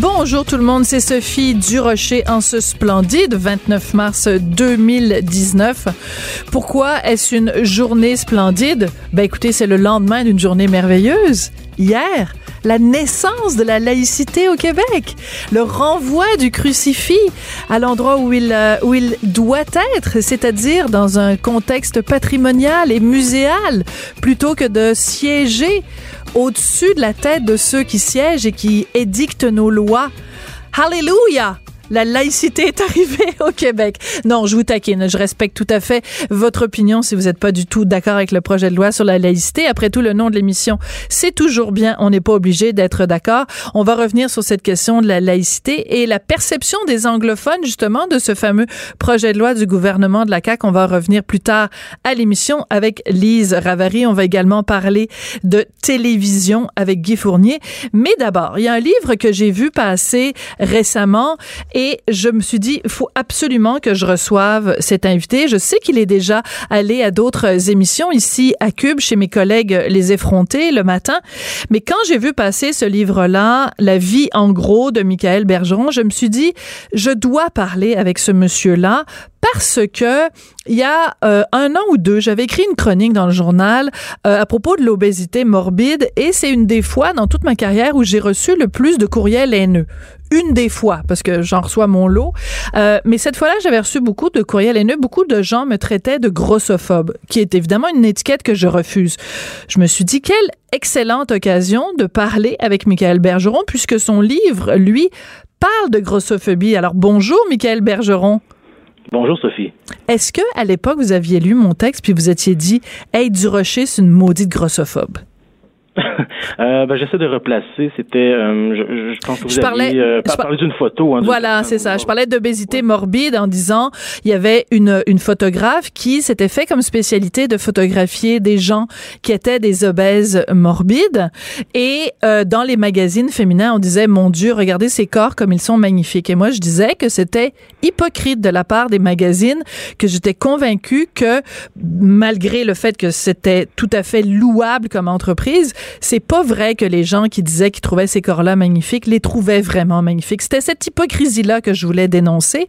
Bonjour tout le monde, c'est Sophie Durocher en ce splendide 29 mars 2019. Pourquoi est-ce une journée splendide? Ben écoutez, c'est le lendemain d'une journée merveilleuse. Hier, la naissance de la laïcité au Québec, le renvoi du crucifix à l'endroit où il, euh, où il doit être, c'est-à-dire dans un contexte patrimonial et muséal, plutôt que de siéger au-dessus de la tête de ceux qui siègent et qui édictent nos lois. Hallelujah! La laïcité est arrivée au Québec. Non, je vous taquine. Je respecte tout à fait votre opinion si vous n'êtes pas du tout d'accord avec le projet de loi sur la laïcité. Après tout, le nom de l'émission, c'est toujours bien. On n'est pas obligé d'être d'accord. On va revenir sur cette question de la laïcité et la perception des anglophones, justement, de ce fameux projet de loi du gouvernement de la CAQ. On va revenir plus tard à l'émission avec Lise Ravary. On va également parler de télévision avec Guy Fournier. Mais d'abord, il y a un livre que j'ai vu passer récemment je me suis dit, il faut absolument que je reçoive cet invité. Je sais qu'il est déjà allé à d'autres émissions ici à Cube chez mes collègues Les Effrontés le matin. Mais quand j'ai vu passer ce livre-là, La vie en gros de Michael Bergeron, je me suis dit, je dois parler avec ce monsieur-là parce que il y a euh, un an ou deux, j'avais écrit une chronique dans le journal euh, à propos de l'obésité morbide et c'est une des fois dans toute ma carrière où j'ai reçu le plus de courriels haineux. Une des fois, parce que j'en reçois mon lot. Euh, mais cette fois-là, j'avais reçu beaucoup de courriels haineux. Beaucoup de gens me traitaient de grossophobe, qui est évidemment une étiquette que je refuse. Je me suis dit, quelle excellente occasion de parler avec Michael Bergeron, puisque son livre, lui, parle de grossophobie. Alors bonjour, Michael Bergeron. Bonjour Sophie. Est-ce que à l'époque vous aviez lu mon texte puis vous étiez dit Hey du Rocher c'est une maudite grossophobe euh, ben, j'essaie de replacer. C'était, euh, je, je, pense que vous je parlais, euh, parlé d'une photo. Hein, voilà, c'est ça. Je parlais d'obésité morbide en disant il y avait une, une photographe qui s'était fait comme spécialité de photographier des gens qui étaient des obèses morbides. Et euh, dans les magazines féminins, on disait mon Dieu, regardez ces corps comme ils sont magnifiques. Et moi, je disais que c'était hypocrite de la part des magazines, que j'étais convaincue que malgré le fait que c'était tout à fait louable comme entreprise, c'est pas vrai que les gens qui disaient qu'ils trouvaient ces corps-là magnifiques les trouvaient vraiment magnifiques. C'était cette hypocrisie-là que je voulais dénoncer.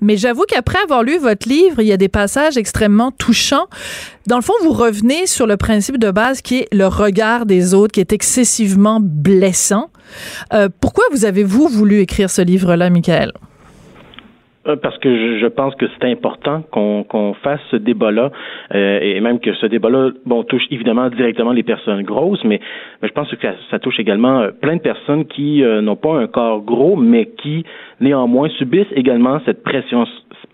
Mais j'avoue qu'après avoir lu votre livre, il y a des passages extrêmement touchants. Dans le fond, vous revenez sur le principe de base qui est le regard des autres, qui est excessivement blessant. Euh, pourquoi vous avez-vous voulu écrire ce livre-là, Michael? Euh, parce que je, pense que c'est important qu'on qu'on fasse ce débat-là, euh, et même que ce débat-là, bon, touche évidemment directement les personnes grosses, mais, mais je pense que ça, ça touche également euh, plein de personnes qui n'ont pas un corps gros, mais qui néanmoins subissent également cette pression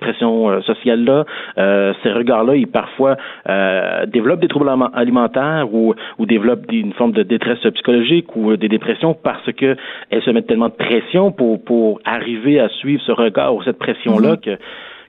pression euh, sociale-là, euh, ces regards-là, ils parfois euh, développent des troubles alimentaires ou, ou développent une forme de détresse psychologique ou des dépressions parce que elles se mettent tellement de pression pour, pour arriver à suivre ce regard ou cette pression-là mm-hmm. que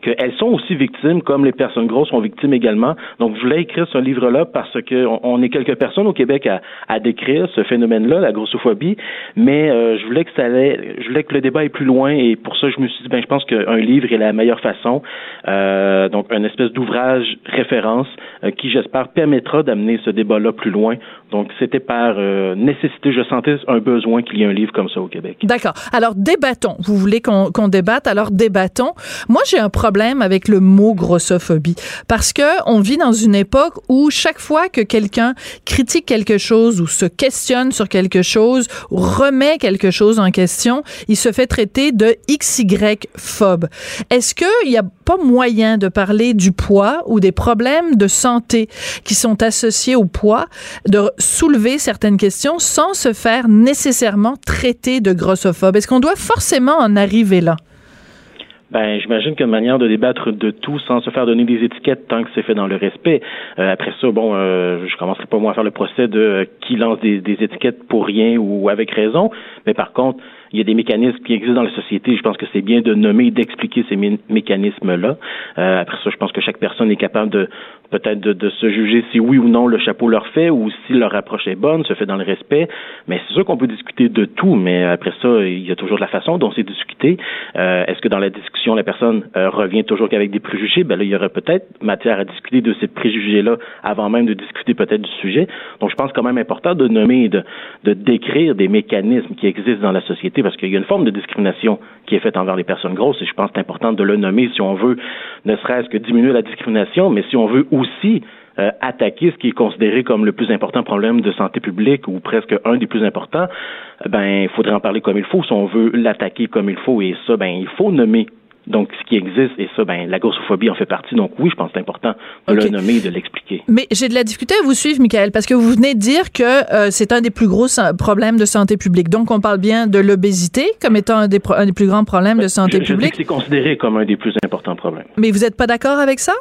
qu'elles sont aussi victimes, comme les personnes grosses sont victimes également. Donc, je voulais écrire ce livre-là parce que on, est quelques personnes au Québec à, à décrire ce phénomène-là, la grossophobie, mais euh, je voulais que ça allait, je voulais que le débat aille plus loin et pour ça, je me suis dit, ben, je pense qu'un livre est la meilleure façon. Euh, donc, un espèce d'ouvrage référence euh, qui, j'espère, permettra d'amener ce débat-là plus loin. Donc, c'était par euh, nécessité, je sentais un besoin qu'il y ait un livre comme ça au Québec. D'accord. Alors, débattons. Vous voulez qu'on débatte, alors débattons. Moi, j'ai un problème problème avec le mot grossophobie parce que on vit dans une époque où chaque fois que quelqu'un critique quelque chose ou se questionne sur quelque chose ou remet quelque chose en question, il se fait traiter de XY phobe. Est-ce qu'il n'y a pas moyen de parler du poids ou des problèmes de santé qui sont associés au poids, de soulever certaines questions sans se faire nécessairement traiter de grossophobe? Est-ce qu'on doit forcément en arriver là? Ben, j'imagine qu'une manière de débattre de tout sans se faire donner des étiquettes tant que c'est fait dans le respect. Euh, après ça, bon, euh, je commencerai pas moi à faire le procès de euh, qui lance des, étiquettes pour rien ou avec raison, mais par contre, il y a des mécanismes qui existent dans la société. Je pense que c'est bien de nommer et d'expliquer ces mécanismes-là. Euh, après ça, je pense que chaque personne est capable de peut-être de, se juger si oui ou non le chapeau leur fait ou si leur approche est bonne, se fait dans le respect. Mais c'est sûr qu'on peut discuter de tout, mais après ça, il y a toujours de la façon dont c'est discuté. Euh, est-ce que dans la discussion, la personne euh, revient toujours qu'avec des préjugés? Ben là, il y aurait peut-être matière à discuter de ces préjugés-là avant même de discuter peut-être du sujet. Donc, je pense quand même important de nommer, de, de décrire des mécanismes qui existent dans la société parce qu'il y a une forme de discrimination qui est faite envers les personnes grosses et je pense que c'est important de le nommer si on veut ne serait-ce que diminuer la discrimination, mais si on veut aussi euh, attaquer ce qui est considéré comme le plus important problème de santé publique ou presque un des plus importants, ben il faudrait en parler comme il faut. Si on veut l'attaquer comme il faut et ça ben il faut nommer donc, ce qui existe, et ça, ben, la grossophobie en fait partie. Donc, oui, je pense que c'est important de le nommer et de l'expliquer. Mais j'ai de la difficulté à vous suivre, Michael, parce que vous venez de dire que euh, c'est un des plus gros problèmes de santé publique. Donc, on parle bien de l'obésité comme étant un des, un des, plus grands problèmes de santé je, publique. C'est considéré comme un des plus importants problèmes. Mais vous n'êtes pas d'accord avec ça?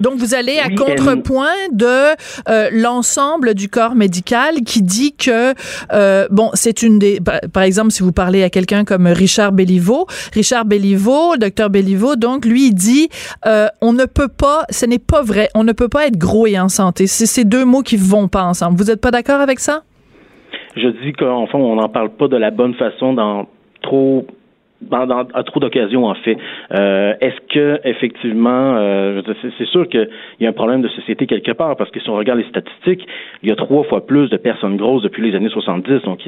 Donc, vous allez à contrepoint de euh, l'ensemble du corps médical qui dit que, euh, bon, c'est une des... Par exemple, si vous parlez à quelqu'un comme Richard Belliveau, Richard Belliveau, docteur Belliveau, donc, lui, il dit, euh, on ne peut pas, ce n'est pas vrai, on ne peut pas être gros et en santé. C'est ces deux mots qui vont pas ensemble. Vous n'êtes pas d'accord avec ça? Je dis qu'en fond, on n'en parle pas de la bonne façon dans trop dans, à trop d'occasions en fait. Euh, est-ce que effectivement, euh, c'est sûr qu'il y a un problème de société quelque part parce que si on regarde les statistiques, il y a trois fois plus de personnes grosses depuis les années 70. Donc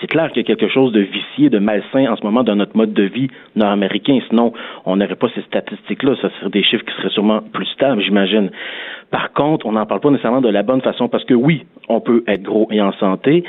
c'est clair qu'il y a quelque chose de vicié, de malsain en ce moment dans notre mode de vie nord-américain. Sinon, on n'aurait pas ces statistiques-là. Ça serait des chiffres qui seraient sûrement plus stables, j'imagine. Par contre, on n'en parle pas nécessairement de la bonne façon parce que oui, on peut être gros et en santé.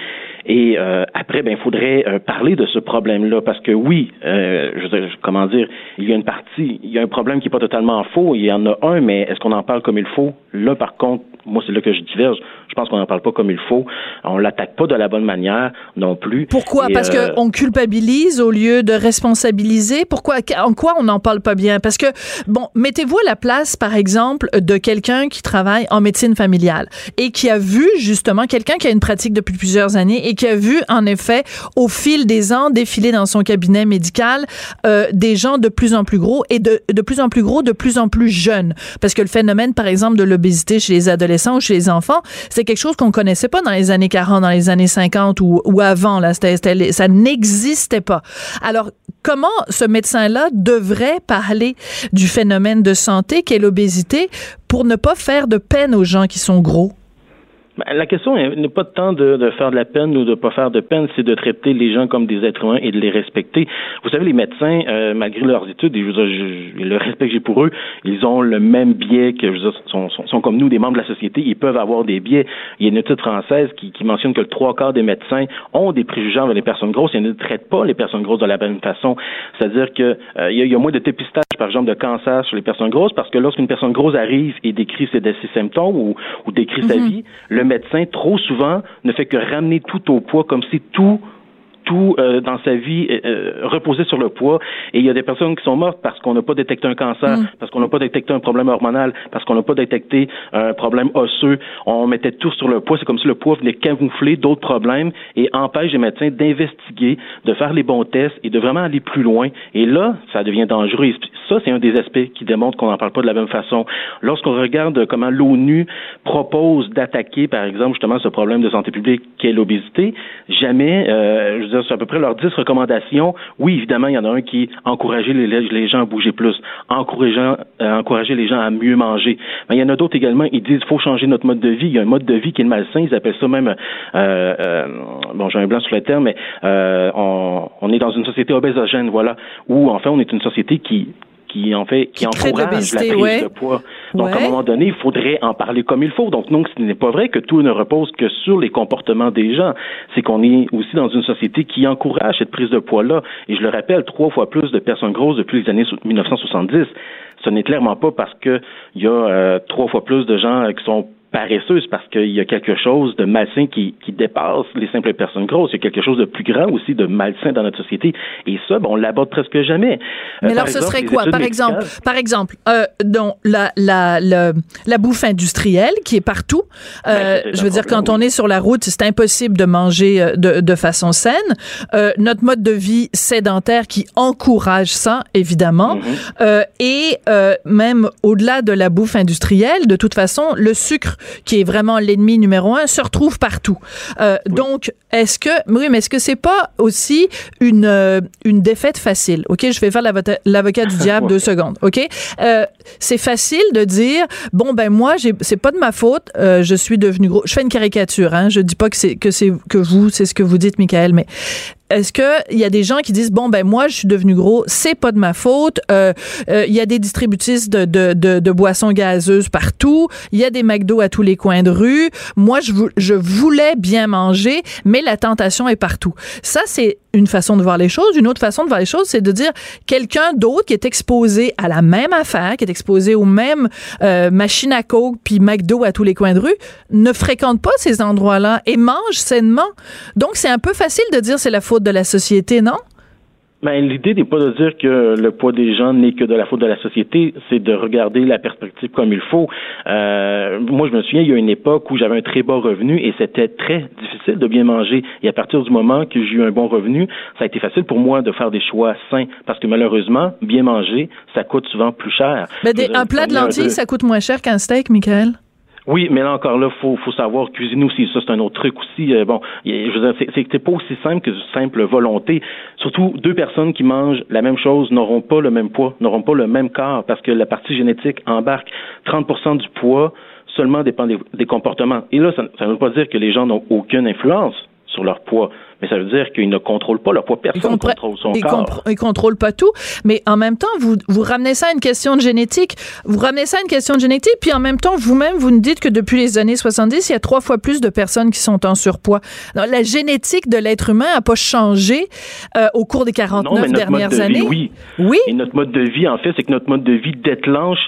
Et euh, après, ben, il faudrait euh, parler de ce problème-là parce que oui, euh, je, comment dire, il y a une partie, il y a un problème qui n'est pas totalement faux. Il y en a un, mais est-ce qu'on en parle comme il faut? Là, par contre, moi, c'est là que je diverge. Je pense qu'on n'en parle pas comme il faut. On l'attaque pas de la bonne manière non plus. Pourquoi? Parce euh, qu'on culpabilise au lieu de responsabiliser? Pourquoi? En quoi on n'en parle pas bien? Parce que, bon, mettez-vous à la place, par exemple, de quelqu'un qui travaille en médecine familiale et qui a vu, justement, quelqu'un qui a une pratique depuis plusieurs années et qui a vu, en effet, au fil des ans, défiler dans son cabinet médical euh, des gens de plus en plus gros et de, de plus en plus gros, de plus en plus jeunes. Parce que le phénomène, par exemple, de l'obésité chez les adolescents ou chez les enfants, c'est quelque chose qu'on connaissait pas dans les années 40, dans les années 50 ou, avant. Là, ça n'existait pas. Alors, comment ce médecin-là devrait parler du phénomène de santé qu'est l'obésité pour ne pas faire de peine aux gens qui sont gros? Ben, la question n'est pas tant de, de, faire de la peine ou de pas faire de peine, c'est de traiter les gens comme des êtres humains et de les respecter. Vous savez, les médecins, euh, malgré leurs études et je, le respect que j'ai pour eux, ils ont le même biais que je veux dire, sont, sont, sont, comme nous, des membres de la société. Ils peuvent avoir des biais. Il y a une étude française qui, qui mentionne que le trois quarts des médecins ont des préjugés envers les personnes grosses et ne traitent pas les personnes grosses de la même façon. C'est-à-dire que euh, il, y a, il y a moins de dépistage, par exemple, de cancer sur les personnes grosses parce que lorsqu'une personne grosse arrive et décrit ses, ses symptômes ou, ou décrit sa mm-hmm. vie, le médecin, trop souvent, ne fait que ramener tout au poids, comme si tout tout euh, dans sa vie euh, euh, reposait sur le poids. Et il y a des personnes qui sont mortes parce qu'on n'a pas détecté un cancer, mm. parce qu'on n'a pas détecté un problème hormonal, parce qu'on n'a pas détecté un problème osseux. On mettait tout sur le poids. C'est comme si le poids venait camoufler d'autres problèmes et empêche les médecins d'investiguer, de faire les bons tests et de vraiment aller plus loin. Et là, ça devient dangereux. ça, c'est un des aspects qui démontre qu'on n'en parle pas de la même façon. Lorsqu'on regarde comment l'ONU propose d'attaquer, par exemple, justement ce problème de santé publique qu'est l'obésité, jamais, euh, je c'est à peu près leurs dix recommandations. Oui, évidemment, il y en a un qui encourager les, les gens à bouger plus, encourageant, euh, encourager les gens à mieux manger. Mais il y en a d'autres également, ils disent faut changer notre mode de vie. Il y a un mode de vie qui est malsain, ils appellent ça même, euh, euh, bon, j'ai un blanc sur le terme, mais on, on est dans une société obésogène, voilà, où enfin on est une société qui qui en fait qui, crée de encourage la prise ouais. de poids. Donc à un moment donné, il faudrait en parler comme il faut. Donc non, ce n'est pas vrai que tout ne repose que sur les comportements des gens. C'est qu'on est aussi dans une société qui encourage cette prise de poids-là. Et je le rappelle, trois fois plus de personnes grosses depuis les années 1970. Ce n'est clairement pas parce que il y a euh, trois fois plus de gens euh, qui sont paresseux, c'est parce qu'il y a quelque chose de malsain qui, qui dépasse les simples personnes grosses. Il y a quelque chose de plus grand aussi, de malsain dans notre société. Et ça, ben, on l'aborde presque jamais. Mais Euh, alors, par ce exemple, serait quoi? Par exemple, par exemple, euh, donc, la, la, la, la bouffe industrielle qui est partout. Euh, Ben, je veux dire, quand on est sur la route, c'est impossible de manger euh, de, de façon saine. Euh, notre mode de vie sédentaire qui encourage ça, évidemment. Mm-hmm. Euh, et euh, même au-delà de la bouffe industrielle, de toute façon, le sucre, qui est vraiment l'ennemi numéro un, se retrouve partout. Euh, Donc, est-ce que, oui, mais est-ce que c'est pas aussi une, euh, une défaite facile? OK, je vais faire l'avocat du diable deux secondes. OK? Euh, c'est facile de dire, bon, ben, moi, c'est pas de ma faute, je suis devenu gros. Je fais une caricature, hein. Je dis pas que c'est, que que vous, c'est ce que vous dites, Michael, mais est-ce que il y a des gens qui disent bon ben moi je suis devenu gros c'est pas de ma faute. Euh, euh, il y a des distributrices de, de, de, de boissons gazeuses partout. Il y a des McDo à tous les coins de rue. Moi je, je voulais bien manger mais la tentation est partout. Ça c'est une façon de voir les choses. Une autre façon de voir les choses c'est de dire quelqu'un d'autre qui est exposé à la même affaire qui est exposé aux mêmes euh, machines à coke puis McDo à tous les coins de rue ne fréquente pas ces endroits-là et mange sainement. Donc c'est un peu facile de dire c'est la faute de la société, non? Ben, l'idée n'est pas de dire que le poids des gens n'est que de la faute de la société, c'est de regarder la perspective comme il faut. Euh, moi, je me souviens, il y a une époque où j'avais un très bas revenu et c'était très difficile de bien manger. Et à partir du moment que j'ai eu un bon revenu, ça a été facile pour moi de faire des choix sains parce que malheureusement, bien manger, ça coûte souvent plus cher. Ben, des- un plat de lentilles, ça coûte moins cher qu'un steak, Michael? Oui, mais là encore là, faut faut savoir cuisiner aussi. Ça, c'est un autre truc aussi. Euh, bon, je veux dire, c'est- pas aussi simple que simple volonté. Surtout, deux personnes qui mangent la même chose n'auront pas le même poids, n'auront pas le même corps, parce que la partie génétique embarque 30% du poids seulement dépend des, des comportements. Et là, ça ne veut pas dire que les gens n'ont aucune influence sur leur poids, mais ça veut dire qu'ils ne contrôlent pas leur poids. Personne ne contrôle son il corps. il contrôle pas tout, mais en même temps, vous, vous ramenez ça à une question de génétique. Vous ramenez ça à une question de génétique, puis en même temps, vous-même, vous nous dites que depuis les années 70, il y a trois fois plus de personnes qui sont en surpoids. Donc, la génétique de l'être humain a pas changé euh, au cours des 49 Non, mais notre dernières mode de années. vie, oui. Oui? Et notre mode de vie, en fait, c'est que notre mode de vie déclenche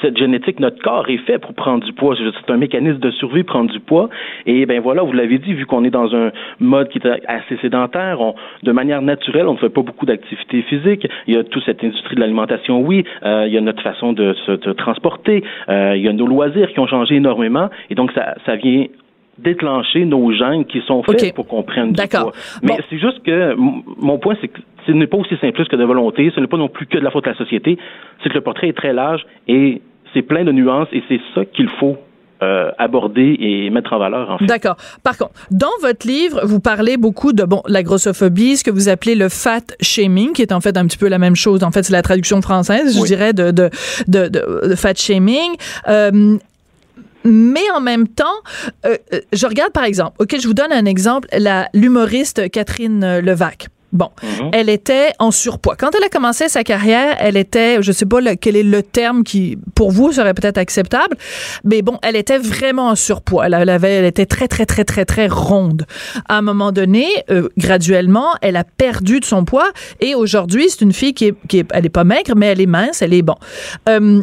cette génétique. Notre corps est fait pour prendre du poids. C'est un mécanisme de survie, prendre du poids. Et ben voilà, vous l'avez dit, vu qu'on est dans un mode qui est assez sédentaire, on, de manière naturelle, on ne fait pas beaucoup d'activité physique. Il y a toute cette industrie de l'alimentation, oui. Euh, il y a notre façon de se de transporter. Euh, il y a nos loisirs qui ont changé énormément. Et donc, ça, ça vient déclencher nos gènes qui sont faits pour qu'on prenne du poids. Mais Bon. c'est juste que mon point, c'est que ce n'est pas aussi simpliste que de volonté, ce n'est pas non plus que de la faute de la société, c'est que le portrait est très large et c'est plein de nuances et c'est ça qu'il faut euh, aborder et mettre en valeur, en fait. D'accord. Par contre, dans votre livre, vous parlez beaucoup de bon la grossophobie, ce que vous appelez le fat shaming, qui est en fait un petit peu la même chose. En fait, c'est la traduction française, je dirais, de de, de, de- de fat shaming. Euh, mais en même temps, euh, euh, je regarde par exemple, ok, je vous donne un exemple, la l'humoriste Catherine euh, Levac. Bon, Mhm. elle était en surpoids. Quand elle a commencé sa carrière, elle était, je sais pas le- quel est le terme qui, pour vous, serait peut-être acceptable, mais bon, elle était vraiment en surpoids. Elle, elle avait, elle était très, très, très, très, très ronde. À un moment donné, euh, graduellement, elle a perdu de son poids et aujourd'hui, c'est une fille qui est, qui est, elle est pas maigre, mais elle est mince, elle est bon. Euh,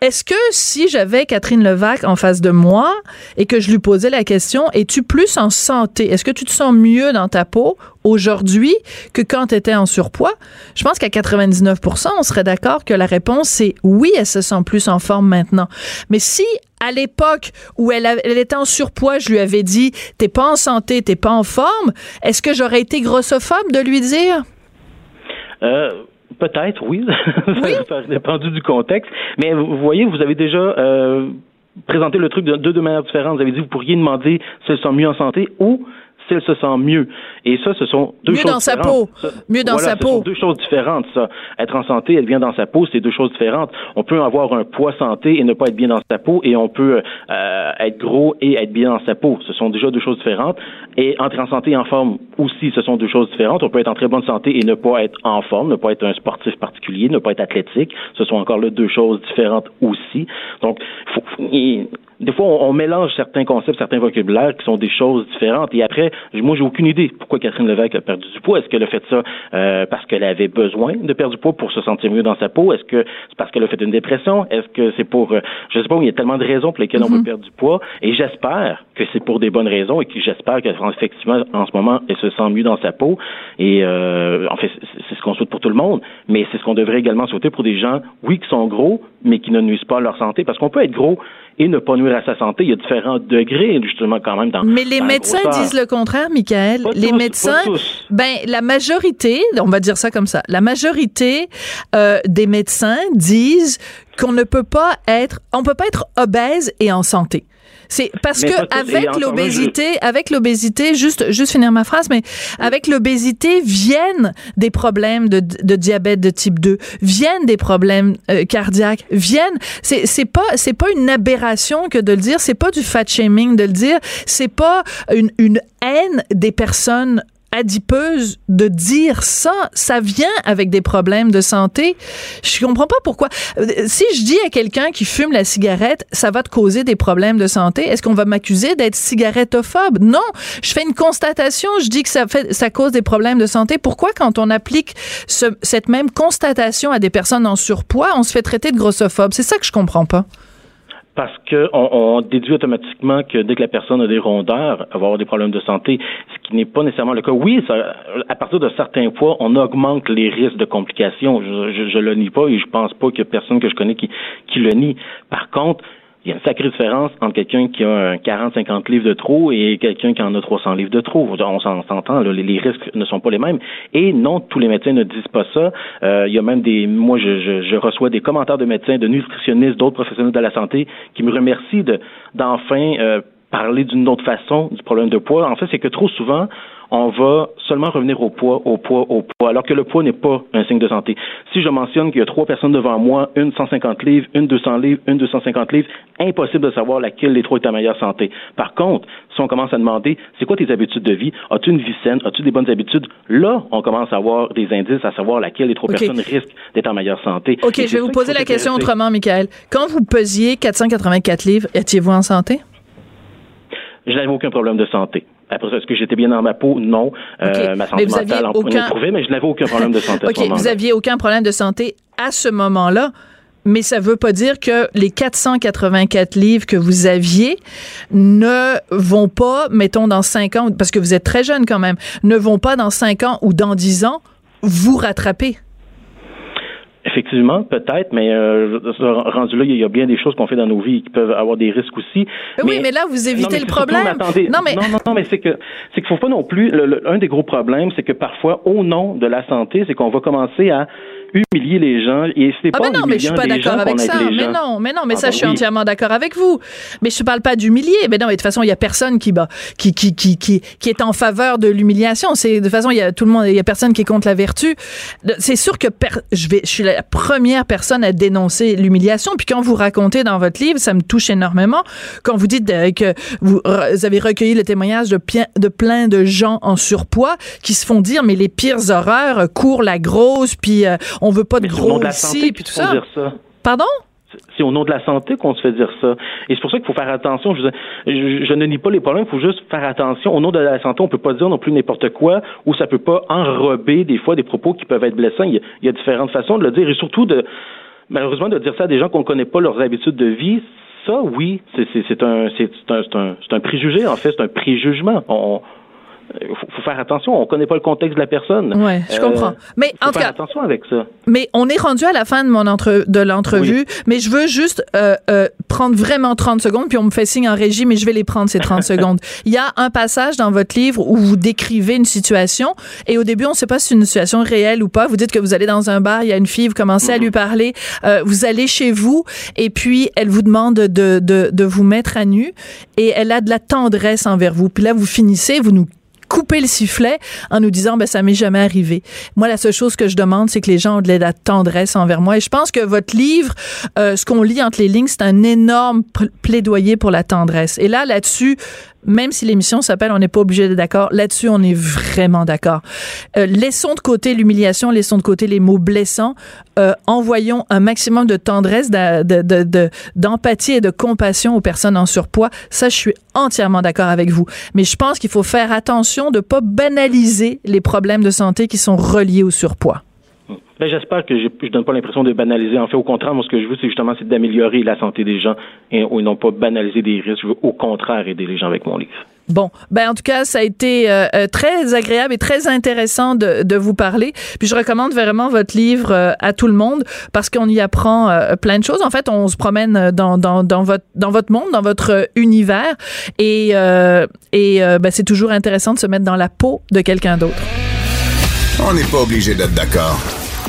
est-ce que si j'avais Catherine Levac en face de moi et que je lui posais la question, es-tu plus en santé? Est-ce que tu te sens mieux dans ta peau aujourd'hui que quand tu étais en surpoids? Je pense qu'à 99% on serait d'accord que la réponse c'est oui, elle se sent plus en forme maintenant. Mais si à l'époque où elle, elle était en surpoids, je lui avais dit t'es pas en santé, t'es pas en forme, est-ce que j'aurais été grossophobe de lui dire? Euh, Peut-être, oui. ça dépendu du contexte. Mais vous voyez, vous avez déjà euh, présenté le truc de, de deux manières différentes. Vous avez dit que vous pourriez demander si elles sont mieux en santé ou si elle se sent mieux. Et ça, ce sont deux mieux choses dans sa différentes. peau. mieux dans voilà, sa ce peau. sont deux choses différentes, ça. Être en santé, être bien dans sa peau, c'est deux choses différentes. On peut avoir un poids santé et ne pas être bien dans sa peau, et on peut euh, être gros et être bien dans sa peau. Ce sont déjà deux choses différentes. Et entrer en santé et en forme aussi, ce sont deux choses différentes. On peut être en très bonne santé et ne pas être en forme, ne pas être un sportif particulier, ne pas être athlétique. Ce sont encore là deux choses différentes aussi. Donc, faut, il, des fois, on, on, mélange certains concepts, certains vocabulaires qui sont des choses différentes. Et après, moi, j'ai aucune idée pourquoi Catherine Levesque a perdu du poids. Est-ce qu'elle a fait ça euh, parce qu'elle avait besoin de perdre du poids pour se sentir mieux dans sa peau? Est-ce que c'est parce qu'elle a fait une dépression? Est-ce que c'est pour, euh, je sais pas, il y a tellement de raisons pour lesquelles mm -hmm. on veut perdre du poids. Et j'espère que c'est pour des bonnes raisons et que j'espère qu'effectivement, en ce moment, elle se sent mieux dans sa peau. Et euh, en fait, c'est ce qu'on souhaite pour tout le monde. Mais c'est ce qu'on devrait également souhaiter pour des gens, oui, qui sont gros, mais qui ne nuisent pas à leur santé. Parce qu'on peut être gros et ne pas nuire à sa santé. Il y a différents degrés, justement, quand même. Dans, Mais les dans médecins disent le contraire, Michael. Pas les tous, médecins, ben, la majorité, on va dire ça comme ça, la majorité euh, des médecins disent qu'on ne peut pas être, on peut pas être obèse et en santé. C'est parce Mais que avec l'obésité, avec l'obésité, juste juste finir ma phrase, mais avec l'obésité viennent des problèmes de, de diabète de type 2, viennent des problèmes euh, cardiaques, viennent. C'est c'est pas c'est pas une aberration que de le dire, c'est pas du fat shaming de le dire, c'est pas une une haine des personnes adipeuse de dire ça, ça vient avec des problèmes de santé. Je comprends pas pourquoi. Si je dis à quelqu'un qui fume la cigarette, ça va te causer des problèmes de santé, est-ce qu'on va m'accuser d'être cigarettophobe? Non. Je fais une constatation, je dis que ça fait, ça cause des problèmes de santé. Pourquoi quand on applique ce, cette même constatation à des personnes en surpoids, on se fait traiter de grossophobe? C'est ça que je comprends pas parce qu'on on déduit automatiquement que dès que la personne a des rondeurs, elle va avoir des problèmes de santé, ce qui n'est pas nécessairement le cas. Oui, ça, à partir de certains poids, on augmente les risques de complications. Je, je, le nie pas et je pense pas qu'il y a personne que je connais qui, qui le nie. Par contre, il y a une sacrée différence entre quelqu'un qui a 40-50 livres de trop et quelqu'un qui en a 300 livres de trop. On s'entend, les, les risques ne sont pas les mêmes. Et non, tous les médecins ne disent pas ça. Euh, il y a même des, moi, je, je, je, reçois des commentaires de médecins, de nutritionnistes, d'autres professionnels de la santé qui me remercient de, d'enfin euh, parler d'une autre façon du problème de poids. En fait, c'est que trop souvent, on va seulement revenir au poids, au poids, au poids, alors que le poids n'est pas un signe de santé. Si je mentionne qu'il y a trois personnes devant moi, une 150 livres, une 200 livres, une 250 livres, impossible de savoir laquelle des trois est en meilleure santé. Par contre, si on commence à demander, c'est quoi tes habitudes de vie? As-tu une vie saine? As-tu des bonnes habitudes? Là, on commence à avoir des indices à savoir laquelle des trois okay. personnes risquent d'être en meilleure santé. OK, je vais vous poser la question autrement, Michael. Quand vous pesiez 484 livres, étiez-vous en santé? Je n'avais aucun problème de santé. Après ça, est-ce que j'étais bien dans ma peau? Non. Okay. Euh, ma santé mentale en aucun... trouvé, mais je n'avais aucun problème de santé OK, vous aviez aucun problème de santé à ce moment-là. Mais ça veut pas dire que les 484 livres que vous aviez ne vont pas, mettons, dans 5 ans, parce que vous êtes très jeune quand même, ne vont pas dans 5 ans ou dans 10 ans vous rattraper. Effectivement, peut-être, mais euh, rendu là, il y a bien des choses qu'on fait dans nos vies qui peuvent avoir des risques aussi. Mais, oui, mais là, vous évitez non, le problème. Non, mais non, non, non, mais c'est que c'est qu'il faut pas non plus. Le, le, un des gros problèmes, c'est que parfois, au nom de la santé, c'est qu'on va commencer à humilier les gens et c'est ah pas mais non mais je suis pas d'accord avec ça mais non mais non mais ah ça ben je suis oui. entièrement d'accord avec vous. Mais je parle pas d'humilier mais non mais de toute façon il y a personne qui bah, qui, qui qui qui qui est en faveur de l'humiliation. C'est de toute façon il y a tout le monde il y a personne qui contre la vertu. C'est sûr que per, je vais je suis la première personne à dénoncer l'humiliation. Puis quand vous racontez dans votre livre ça me touche énormément. Quand vous dites que vous, vous avez recueilli le témoignage de, de plein de gens en surpoids qui se font dire mais les pires horreurs courent la grosse puis euh, on veut pas de gros de ici, puis tout ça. Dire ça. Pardon? C'est au nom de la santé qu'on se fait dire ça. Et c'est pour ça qu'il faut faire attention. Je, je, je, ne nie pas les problèmes, il faut juste faire attention. Au nom de la santé, on peut pas dire non plus n'importe quoi ou ça peut pas enrober des fois des propos qui peuvent être blessants. Il y a, il y a différentes façons de le dire et surtout de malheureusement de dire ça à des gens qu'on connaît pas leurs habitudes de vie. Ça, oui, c'est un, un, un, un préjugé en fait, c'est un préjugement. On, il faut, faut, faire attention. On connaît pas le contexte de la personne. Ouais, je comprends. Mais faut en tout faire cas, attention avec ça. Mais on est rendu à la fin de mon entre de l'entrevue. Oui. Mais je veux juste euh, euh, prendre vraiment 30 secondes, puis on me fait signe en régie, mais je vais les prendre ces 30 secondes. Il y a un passage dans votre livre où vous décrivez une situation, et au début, on ne sait pas si c'est une situation réelle ou pas. Vous dites que vous allez dans un bar, il y a une fille, vous commencez mm -hmm. à lui parler, euh, vous allez chez vous, et puis elle vous demande de, de, de vous mettre à nu, et elle a de la tendresse envers vous. Puis là, vous finissez, vous nous couper le sifflet en nous disant, ben, ça m'est jamais arrivé. Moi, la seule chose que je demande, c'est que les gens ont de la tendresse envers moi. Et je pense que votre livre, euh, ce qu'on lit entre les lignes, c'est un énorme plaidoyer pour la tendresse. Et là, là-dessus, même si l'émission s'appelle On n'est pas obligé d'être d'accord, là-dessus, on est vraiment d'accord. Euh, laissons de côté l'humiliation, laissons de côté les mots blessants, euh, envoyons un maximum de tendresse, d'empathie et de compassion aux personnes en surpoids. Ça, je suis entièrement d'accord avec vous. Mais je pense qu'il faut faire attention de pas banaliser les problèmes de santé qui sont reliés au surpoids. Ben, j'espère que je ne donne pas l'impression de banaliser. En fait, au contraire, moi, ce que je veux, c'est justement c'est d'améliorer la santé des gens et, non pas banaliser des risques. Je veux au contraire aider les gens avec mon livre. Bon, ben en tout cas, ça a été euh, euh, très agréable et très intéressant de, de, vous parler. Puis je recommande vraiment votre livre euh, à tout le monde parce qu'on y apprend plein de choses. En fait, on se promène dans, dans, dans, votre dans votre monde, dans votre univers, et et ben, c'est toujours intéressant de se mettre dans la peau de quelqu'un d'autre. On n'est pas obligé d'être d'accord.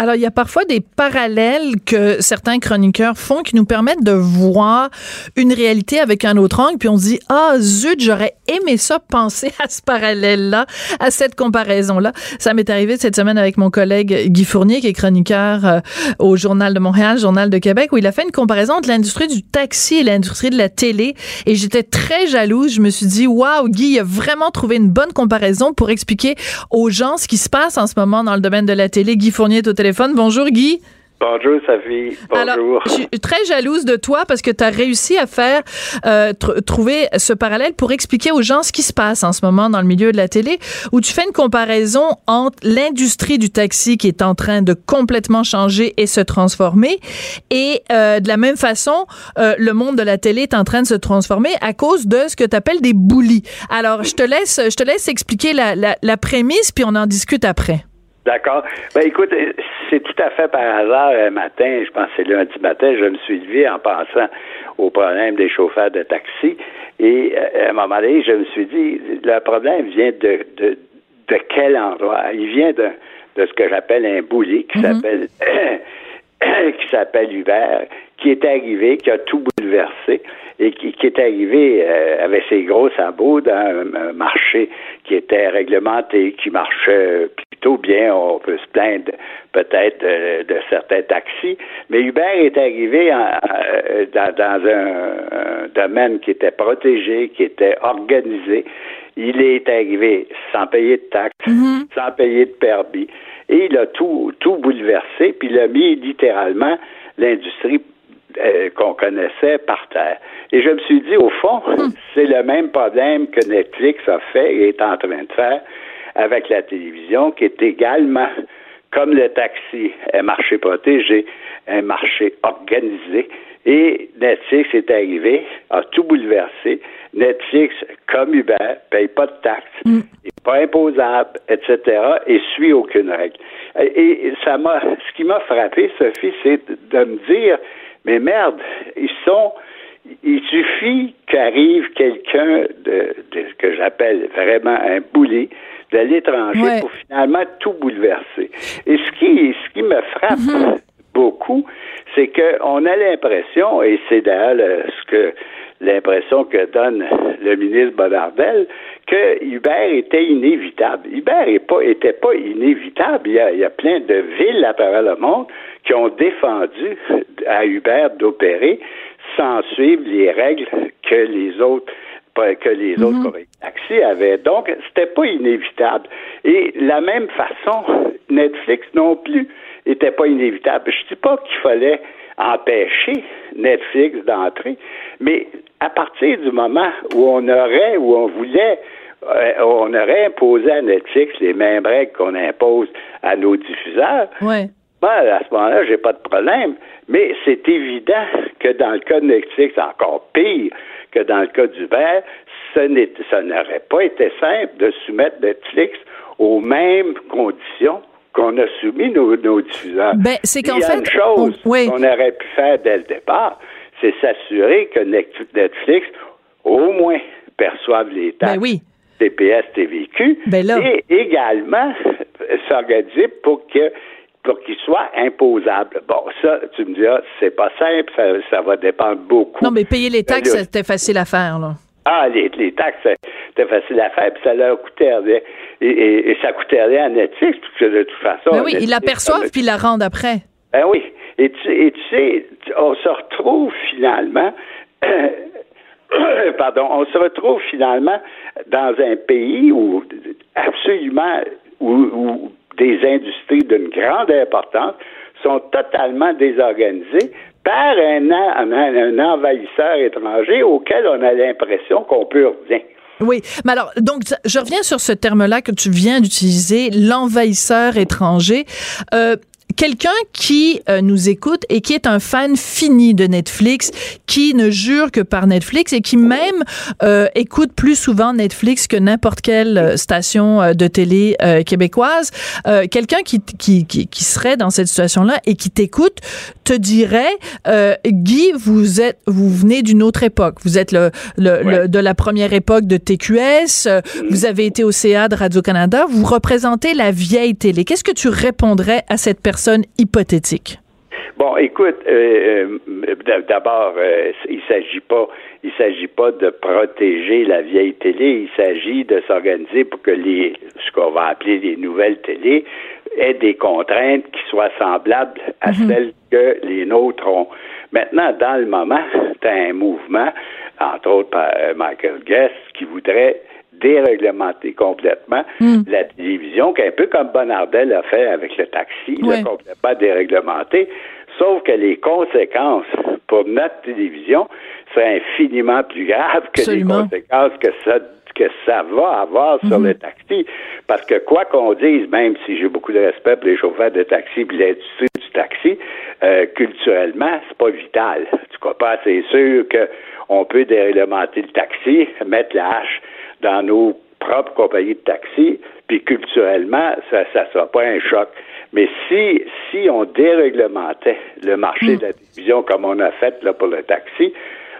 Alors, il y a parfois des parallèles que certains chroniqueurs font qui nous permettent de voir une réalité avec un autre angle, puis on dit, ah, zut, j'aurais aimé ça penser à ce parallèle-là, à cette comparaison-là. Ça m'est arrivé cette semaine avec mon collègue Guy Fournier, qui est chroniqueur euh, au Journal de Montréal, Journal de Québec, où il a fait une comparaison entre l'industrie du taxi et l'industrie de la télé. Et j'étais très jalouse. Je me suis dit, waouh, Guy a vraiment trouvé une bonne comparaison pour expliquer aux gens ce qui se passe en ce moment dans le domaine de la télé. Guy Fournier est au Bonjour Guy. Bonjour Sophie. Bonjour. Alors, je suis très jalouse de toi parce que tu as réussi à faire euh, trouver ce parallèle pour expliquer aux gens ce qui se passe en ce moment dans le milieu de la télé où tu fais une comparaison entre l'industrie du taxi qui est en train de complètement changer et se transformer et euh, de la même façon euh, le monde de la télé est en train de se transformer à cause de ce que tu appelles des boulis. Alors, je te laisse je te laisse expliquer la, la, la prémisse puis on en discute après. D'accord. Ben écoute, c'est tout à fait par hasard un matin, je pense que c'est lundi matin, je me suis levé en pensant au problème des chauffeurs de taxi. Et euh, à un moment donné, je me suis dit, le problème vient de, de, de quel endroit? Il vient de, de ce que j'appelle un boulet qui mm-hmm. s'appelle qui s'appelle Hubert, qui est arrivé, qui a tout bouleversé et qui, qui est arrivé euh, avec ses gros sabots dans un, marché qui était réglementé, qui marchait plutôt bien. On peut se plaindre peut-être de, certains taxis, mais Hubert est arrivé euh, dans, un, domaine qui était protégé, qui était organisé. Il est arrivé sans payer de taxes, mm-hmm. sans payer de permis, et il a tout, tout bouleversé, puis il a mis littéralement l'industrie euh, qu'on connaissait par terre. Et je me suis dit, au fond, hmm. c'est le même problème que Netflix a fait et est en train de faire avec la télévision, qui est également, comme le taxi, un marché protégé, un marché organisé. Et Netflix est arrivé, a tout bouleversé. Netflix, comme Uber, paye pas de taxes, n'est hmm. pas imposable, etc., et suit aucune règle. Et ça m'a, ce qui m'a frappé, Sophie, c'est de me dire, mais merde, ils sont. Il suffit qu'arrive quelqu'un de, ce que j'appelle vraiment un boulet de l'étranger pour finalement tout bouleverser. Et ce qui, ce qui me frappe mm-hmm. beaucoup, c'est qu'on a l'impression, et c'est d'ailleurs ce que l'impression que donne le ministre Bonardel, que Hubert était inévitable. Hubert n'était pas, pas inévitable. Il y, a, il y, a, plein de villes à travers le monde qui ont défendu à Hubert d'opérer sans suivre les règles que les autres que les mm -hmm. autres taxis avaient. Donc, c'était pas inévitable. Et la même façon, Netflix non plus était pas inévitable. Je dis pas qu'il fallait empêcher Netflix d'entrer, mais à partir du moment où on aurait, où on voulait euh, on aurait imposé à Netflix les mêmes règles qu'on impose à nos diffuseurs, ouais. Ben, à ce moment-là, j'ai pas de problème. Mais c'est évident que dans le cas de Netflix, encore pire que dans le cas d'Uber, ça n'aurait pas été simple de soumettre Netflix aux mêmes conditions qu'on a soumis nos, diffuseurs. Ben, c'est qu'en fait, une chose qu'on aurait pu faire dès le départ, c'est s'assurer que Netflix, au moins, perçoive les ben taxes. oui. TPS, TVQ, ben et également s'organiser pour que pour qu'il soit imposable. Bon, ça, tu me diras, c'est pas simple, ça, va dépendre beaucoup. Non, mais payer les taxes, c'était facile à faire, là. Ah, les, les taxes, c'était facile à faire, puis ça leur coûtait rien. Et, ça coûtait rien à Netflix, parce que de toute façon. Ben oui, ils l'aperçoivent, puis ils la rendent après. Ben oui. Et tu, et tu sais, on se retrouve finalement. pardon, on se retrouve finalement dans un pays où absolument où, des industries d'une grande importance sont totalement désorganisées par un, envahisseur étranger auquel on a l'impression qu'on peut rien. Oui, mais alors, donc, je reviens sur ce terme-là que tu viens d'utiliser, l'envahisseur étranger. Euh, quelqu'un qui euh, nous écoute et qui est un fan fini de Netflix, qui ne jure que par Netflix et qui même euh, écoute plus souvent Netflix que n'importe quelle euh, station de télé québécoise, quelqu'un qui, qui, qui, serait dans cette situation-là et qui t'écoute te dirait, Guy, vous êtes, vous venez d'une autre époque. Vous êtes le, le, de la première époque de TQS. Vous avez été au CA de Radio-Canada. Vous représentez la vieille télé. Qu'est-ce que tu répondrais à cette personne hypothétique? Bon, écoute, euh, euh, d'abord, euh, il s'agit pas, il s'agit pas de protéger la vieille télé. Il s'agit de s'organiser pour que les, ce qu'on va appeler les nouvelles télés, aient des contraintes qui soient semblables à mhm. celles que les nôtres ont. Maintenant, dans le moment, tu as un mouvement, entre autres par Michael Guest, qui voudrait déréglementer complètement hmm. la télévision, qu'un peu comme Bonardel a fait avec le taxi, il a complètement déréglementé. Sauf que les conséquences pour notre télévision seraient infiniment plus graves que les conséquences que ça que ça va avoir sur hmm. le taxi. Parce que quoi qu'on dise, même si j'ai beaucoup de respect pour les chauffeurs de taxi et l'industrie du taxi, euh, culturellement, c'est pas vital. Tu crois pas? C'est sûr qu'on peut déréglementer le taxi, mettre la hache dans nos propres compagnies de taxi, puis culturellement, ça ne sera pas un choc. Mais si, si on déréglementait le marché de la télévision comme on a fait là, pour le taxi,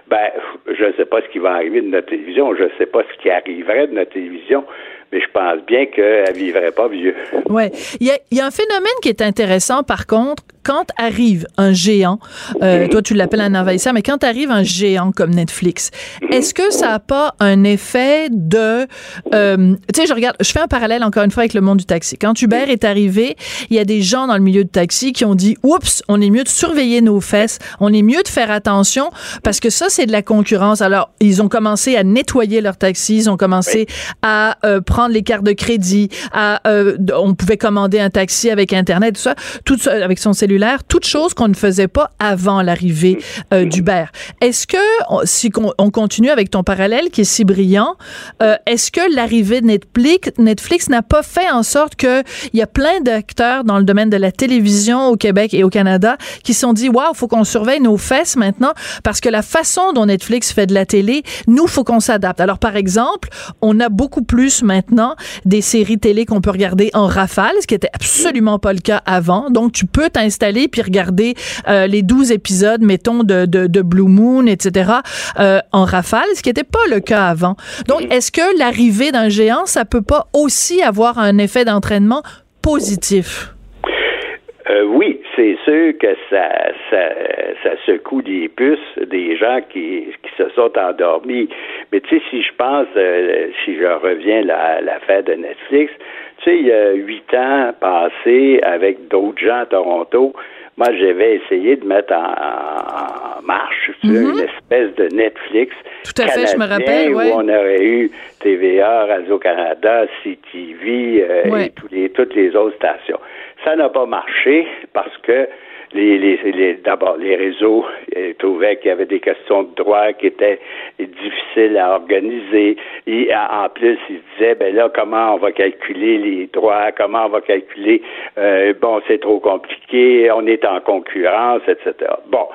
ben, je ne sais pas ce qui va arriver de notre télévision, je ne sais pas ce qui arriverait de notre télévision, mais je pense bien qu'elle vivrait pas vieux. Oui. Il y a, y a, un phénomène qui est intéressant, par contre, quand arrive un géant, euh, toi tu l'appelles un envahisseur, mais quand arrive un géant comme Netflix, est-ce que ça n'a pas un effet de, euh, tu sais, je regarde, je fais un parallèle encore une fois avec le monde du taxi. Quand Uber est arrivé, il y a des gens dans le milieu du taxi qui ont dit, oups, on est mieux de surveiller nos fesses, on est mieux de faire attention parce que ça c'est de la concurrence. Alors ils ont commencé à nettoyer leur taxi, ils ont commencé à euh, prendre les cartes de crédit, euh, on pouvait commander un taxi avec internet, tout ça, tout ça avec son cellulaire toute chose qu'on ne faisait pas avant l'arrivée euh, d'Uber. Est-ce que, si on, continue avec ton parallèle qui est si brillant, euh, est-ce que l'arrivée de Netflix, Netflix n'a pas fait en sorte que il y a plein d'acteurs dans le domaine de la télévision au Québec et au Canada qui se sont dit, waouh, faut qu'on surveille nos fesses maintenant parce que la façon dont Netflix fait de la télé, nous, faut qu'on s'adapte. Alors, par exemple, on a beaucoup plus maintenant des séries télé qu'on peut regarder en rafale, ce qui était absolument pas le cas avant. Donc, tu peux t'installer puis regarder euh, les 12 épisodes, mettons, de, de, Blue Moon, etc., euh, en rafale, ce qui n'était pas le cas avant. Donc, est-ce que l'arrivée d'un géant, ça peut pas aussi avoir un effet d'entraînement positif? Euh, oui, c'est sûr que ça, ça, ça, secoue des puces des gens qui, qui se sont endormis. Mais tu sais, si je pense, si je reviens à l'affaire de Netflix, tu sais, il y a huit ans passés avec d'autres gens à Toronto, moi, j'avais essayé de mettre en, marche mhm. une espèce de Netflix. Tout à fait, je me rappelle, Où on aurait eu TVA, Radio-Canada, CTV euh, et tous les, toutes les autres stations. Ça n'a pas marché parce que les, les, d'abord les réseaux trouvaient qu'il y avait des questions de droit qui étaient difficiles à organiser. Et en plus, ils disaient ben là, comment on va calculer les droits, comment on va calculer euh, bon, c'est trop compliqué, on est en concurrence, etc. Bon.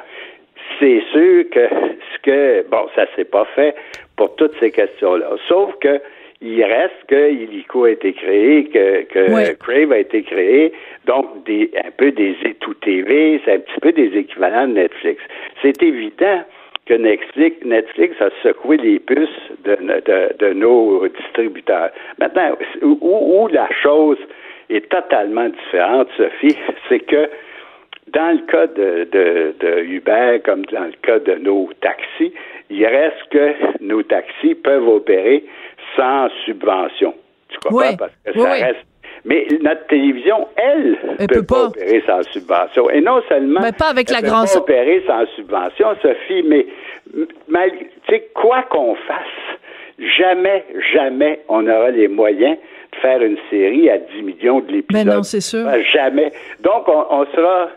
C'est sûr que ce que bon, ça s'est pas fait pour toutes ces questions-là. Sauf que il reste que Illico a été créé, que, que Crave a été créé, donc des, un peu des tout TV, c'est un petit peu des équivalents de Netflix. C'est évident que Netflix, Netflix a secoué les puces de, de, de nos distributeurs. Maintenant, où, où, la chose est totalement différente, Sophie. C'est que dans le cas de, de, de, Uber, comme dans le cas de nos taxis, il reste que nos taxis peuvent opérer sans subvention. Tu comprends? Parce que ça reste. Mais notre télévision, elle, ne peut, pas, opérer sans subvention. Et non seulement mais pas avec elle la peut grande... pas opérer sans subvention, Sophie, mais tu sais, quoi qu'on fasse, jamais, jamais on aura les moyens de faire une série à 10 millions de l'épisode. Mais non, c'est sûr. Jamais. Donc, on, on sera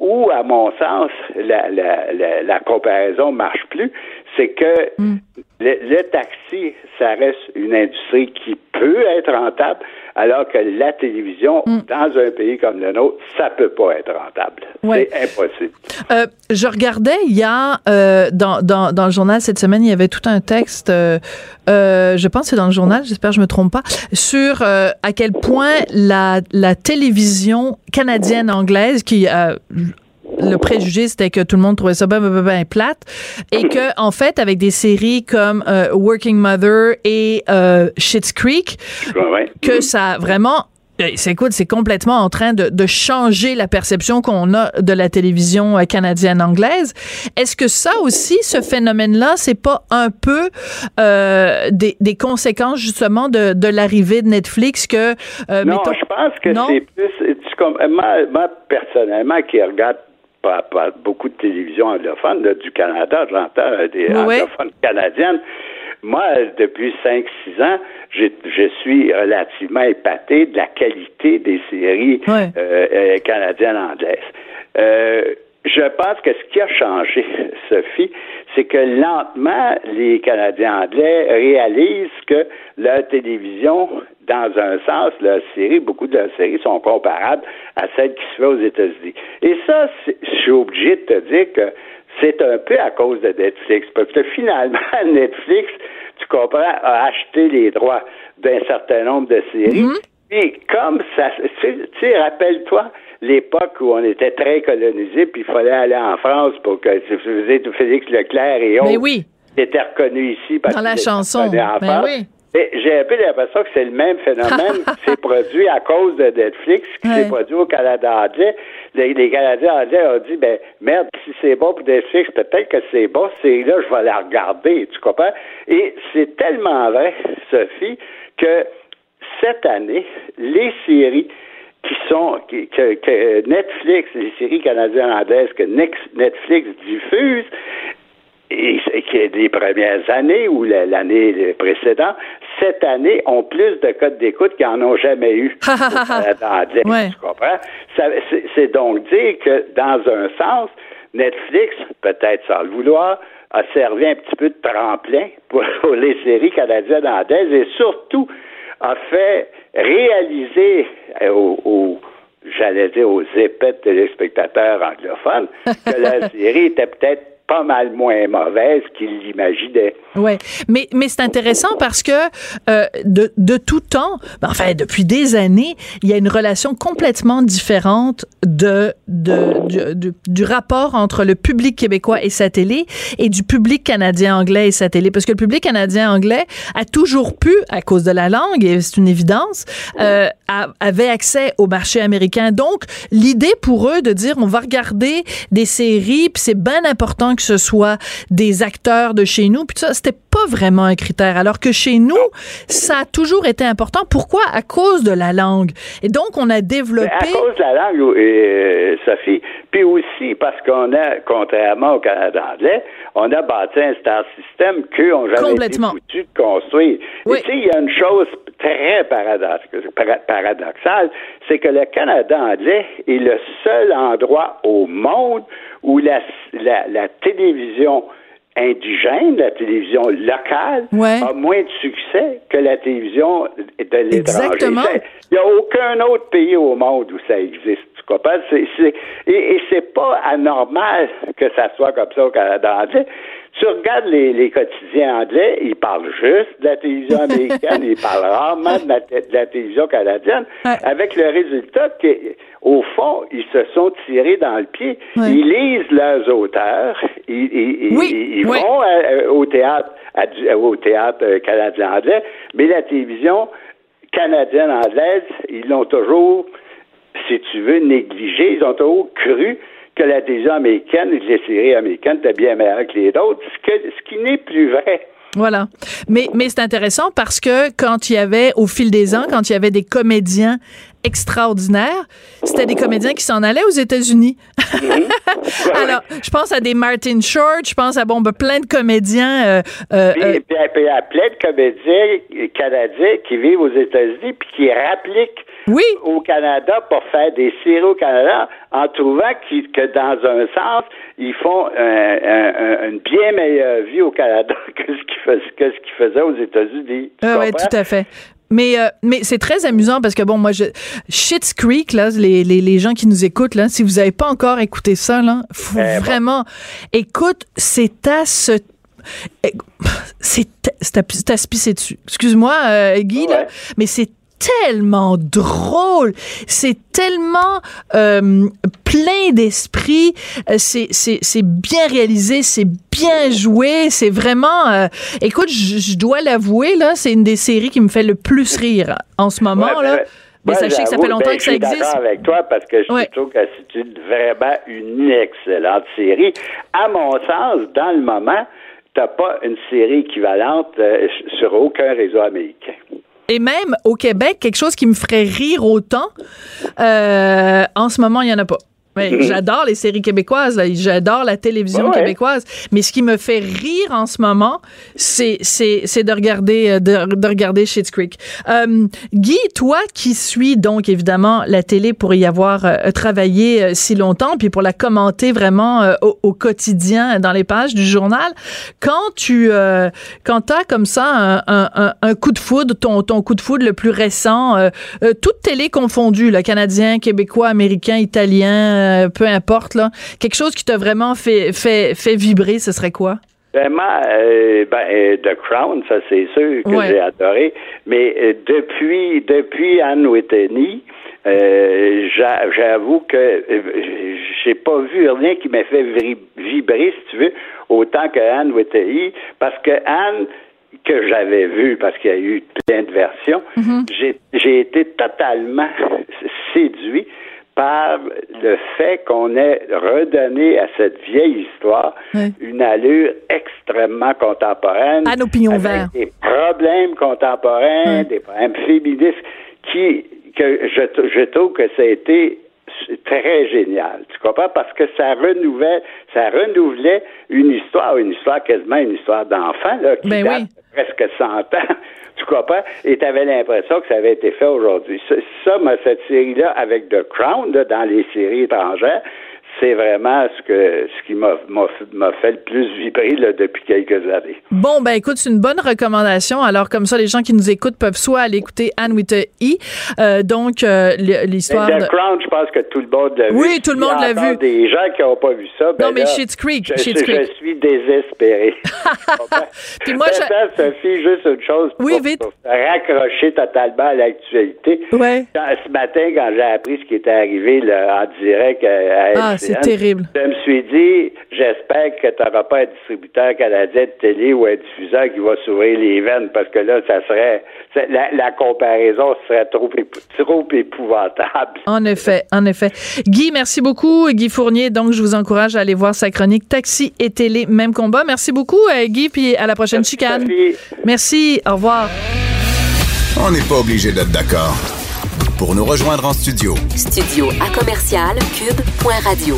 où, à mon sens, la, la, la, la comparaison marche plus, c'est que Mm. Le, le taxi, ça reste une industrie qui peut être rentable, alors que la télévision, Mm. dans un pays comme le nôtre, ça peut pas être rentable. Ouais. C'est impossible. Euh, je regardais il y a euh, dans, dans, dans le journal cette semaine, il y avait tout un texte, euh, je pense que c'est dans le journal, j'espère que je me trompe pas, sur à quel point la, la télévision canadienne anglaise qui euh, le préjugé, c'était que tout le monde trouvait ça ben, ben, ben, ben plate. Et que, en fait, avec des séries comme euh, Working Mother et euh, Schitt's Creek, Ouais. que ça vraiment euh, c'est écoute, c'est complètement en train de, de changer la perception qu'on a de la télévision euh, canadienne anglaise. Est-ce que ça aussi, ce phénomène-là, c'est pas un peu euh, des, des conséquences justement de, de l'arrivée de Netflix que euh, Non, mettons- je pense que c'est plus. tu moi, moi, personnellement, qui regarde pas, pas beaucoup de télévision anglophone là, du Canada, j'entends euh, des Oui, anglophones canadiennes. Moi, depuis 5-6 ans, j'ai- je suis relativement épaté de la qualité des séries euh, euh, canadiennes anglaises. Euh, je pense que ce qui a changé, Sophie, c'est que lentement, les Canadiens anglais réalisent que leur télévision, dans un sens, leur série, beaucoup de leurs séries sont comparables à celles qui se fait aux États-Unis. Et ça, je suis obligé de te dire que c'est un peu à cause de Netflix. Parce que finalement, Netflix, tu comprends, a acheté les droits d'un certain nombre de séries. Puis comme ça, tu sais- rappelle-toi l'époque où on était très colonisé, puis il fallait aller en France pour que tu faisais Félix Leclerc et autres Mais oui, étaient reconnus ici parce dans la chanson. en Ben oui. J'ai un peu l'impression que c'est le même phénomène qui s'est produit à cause de Netflix, qui s'est produit au Canada anglais. Les, les Canadiens anglais ont dit, ben merde, si c'est bon pour Netflix, peut-être que c'est bon, c'est là, je vais la regarder, tu comprends? Et c'est tellement vrai, Sophie, que cette année, les séries qui sont qui- que, que Netflix, les séries canadiennes anglaises que Netflix diffuse, et que les premières années ou la- l'année précédente, cette année ont plus de codes d'écoute qu'ils n'en ont jamais eu. Ouais. Tu comprends? C'est- donc dire que, dans un sens, Netflix, peut-être sans le vouloir, a servi un petit peu de tremplin pour, pour les séries canadiennes anglaises et surtout a fait réaliser euh, aux, aux- j'allais dire aux épais téléspectateurs anglophones que la série était peut-être pas mal moins mauvaise qu'ils l'imaginaient. Ouais, mais mais c'est intéressant parce que euh, de de tout temps, ben, enfin depuis des années, il y a une relation complètement différente de, de du, du- rapport entre le public québécois et sa télé et du public canadien anglais et sa télé parce que le public canadien anglais a toujours pu à cause de la langue et c'est une évidence euh, avait accès au marché américain. Donc l'idée pour eux de dire on va regarder des séries puis c'est bien important que ce soit des acteurs de chez nous. Puis ça c'était pas vraiment un critère. Alors que chez nous ça a toujours été important. Pourquoi? À cause de la langue. Et donc on a développé À cause de la langue, euh, Sophie, puis aussi parce qu'on a, contrairement au Canada anglais, on a bâti un star system qu'eux ont jamais été Complètement. foutus de construire. Oui. Tu sais, il y a une chose très paradox- para- paradoxale, c'est que le Canada anglais est le seul endroit au monde où la, la, la télévision indigène, la télévision locale, Ouais. a moins de succès que la télévision de l'étranger. Il n'y a aucun autre pays au monde où ça existe. Tu comprends? Et, et c'est pas anormal que ça soit comme ça au Canada. Tu regardes les, les quotidiens anglais, ils parlent juste de la télévision américaine, ils parlent rarement de la, de la télévision canadienne, Ouais. avec le résultat qu'au fond, ils se sont tirés dans le pied. Ouais. Ils lisent leurs auteurs, ils, ils- ils- Oui, ils- ils oui. vont à- au théâtre, à du- au théâtre euh, canadien anglais, mais la télévision canadienne-anglaise, ils l'ont toujours, si tu veux, négligé. Ils ont toujours cru que la télévision américaine les séries américaines étaient bien meilleures que les autres, ce, ce qui n'est plus vrai. Voilà. Mais, mais c'est intéressant parce que quand il y avait, au fil des ans, quand il y avait des comédiens extraordinaires, c'était des comédiens qui s'en allaient aux États-Unis. Mhm. Alors, je pense à des Martin Short, je pense à bon, ben, plein de comédiens. Euh, euh, puis, euh, puis, puis, à plein de comédiens canadiens qui vivent aux États-Unis puis qui rappliquent oui. au Canada pour faire des séries au Canada en trouvant que dans un sens, ils font une bien meilleure vie au Canada que ce qu'ils faisaient, aux États-Unis. Ah oui, tout à fait. Mais, euh, mais c'est très amusant parce que, bon, moi, je, Shit's Creek, là, les, les, les gens qui nous écoutent, là, si vous n'avez pas encore écouté ça, là, faut eh, vraiment. Écoute, c'est à ce eh, c'est à se pisser dessus. Excuse-moi, euh, Guy, là, mais c'est tellement drôle, c'est tellement euh, plein d'esprit, euh, c'est, c'est, c'est bien réalisé, c'est bien joué, c'est vraiment... Euh, écoute, je dois l'avouer, là, c'est une des séries qui me fait le plus rire en ce moment, là. Mais sachez que ça fait longtemps que ça existe. Je suis avec toi parce que je trouve que c'est une, vraiment une excellente série. À mon sens, dans le moment, t'as pas une série équivalente sur aucun réseau américain. Et même au Québec, quelque chose qui me ferait rire autant, euh, en ce moment, il n'y en a pas. Mhm. j'adore les séries québécoises, j'adore la télévision québécoise, mais ce qui me fait rire en ce moment, c'est de regarder euh, de, de regarder Schitt's Creek. Euh, Guy, toi qui suis donc évidemment la télé pour y avoir euh, travaillé euh, si longtemps, puis pour la commenter vraiment au, au, quotidien dans les pages du journal, quand tu quand t'as comme ça un, un, un, coup de foudre, ton ton coup de foudre le plus récent, toute télé confondue, le canadien, québécois, américain, italien euh, peu importe, là, quelque chose qui t'a vraiment fait, fait, fait vibrer, ce serait quoi? Vraiment, euh, ben, euh, The Crown, ça c'est sûr que j'ai adoré. Mais depuis depuis Anne Whitney, j'avoue que j'ai pas vu rien qui m'a fait vibrer, si tu veux, autant que Anne Whitney, parce que Anne que j'avais vu, parce qu'il y a eu plein de versions, mm-hmm. j'ai été totalement séduit par le fait qu'on ait redonné à cette vieille histoire une allure extrêmement contemporaine. À nos pignons verts. Des problèmes contemporains, des problèmes féministes qui, que je, je trouve que ça a été très génial. Tu comprends? Parce que ça renouvelle, ça renouvelait une histoire, une histoire quasiment une histoire d'enfant, là, qui ben date presque 100 ans. Tu comprends? Et tu avais l'impression que ça avait été fait aujourd'hui. Ça, ça cette série-là, avec The Crown, dans les séries étrangères, c'est vraiment ce que ce qui m'a fait le plus vibrer là, depuis quelques années. Bon, ben écoute, c'est une bonne recommandation. Alors, comme ça, les gens qui nous écoutent peuvent soit aller écouter Anne with a E, euh, donc euh, l'histoire de... Crown, je pense que tout le monde l'a vu. Oui, tout le monde l'a vu. des gens qui n'ont pas vu ça, ben Non, mais Schitt's Creek, je, Schitt's Creek. je suis désespéré. Puis moi, je... Sophie, juste une chose pour, oui, vite. pour raccrocher totalement à l'actualité. Ouais. Ce matin, quand j'ai appris ce qui était arrivé là, en direct à, ah, c'est terrible. Je me suis dit, j'espère que tu n'auras pas un distributeur canadien de télé ou un diffuseur qui va s'ouvrir les veines parce que là, ça serait la, comparaison serait trop, trop épouvantable. En effet, en effet. Guy, merci beaucoup. Guy Fournier, donc je vous encourage à aller voir sa chronique Taxi et télé, même combat. Merci beaucoup, euh, Guy, puis à la prochaine chicane. Merci, au revoir. On n'est pas obligé d'être d'accord. Pour nous rejoindre en studio. Studio à commercial cube.radio.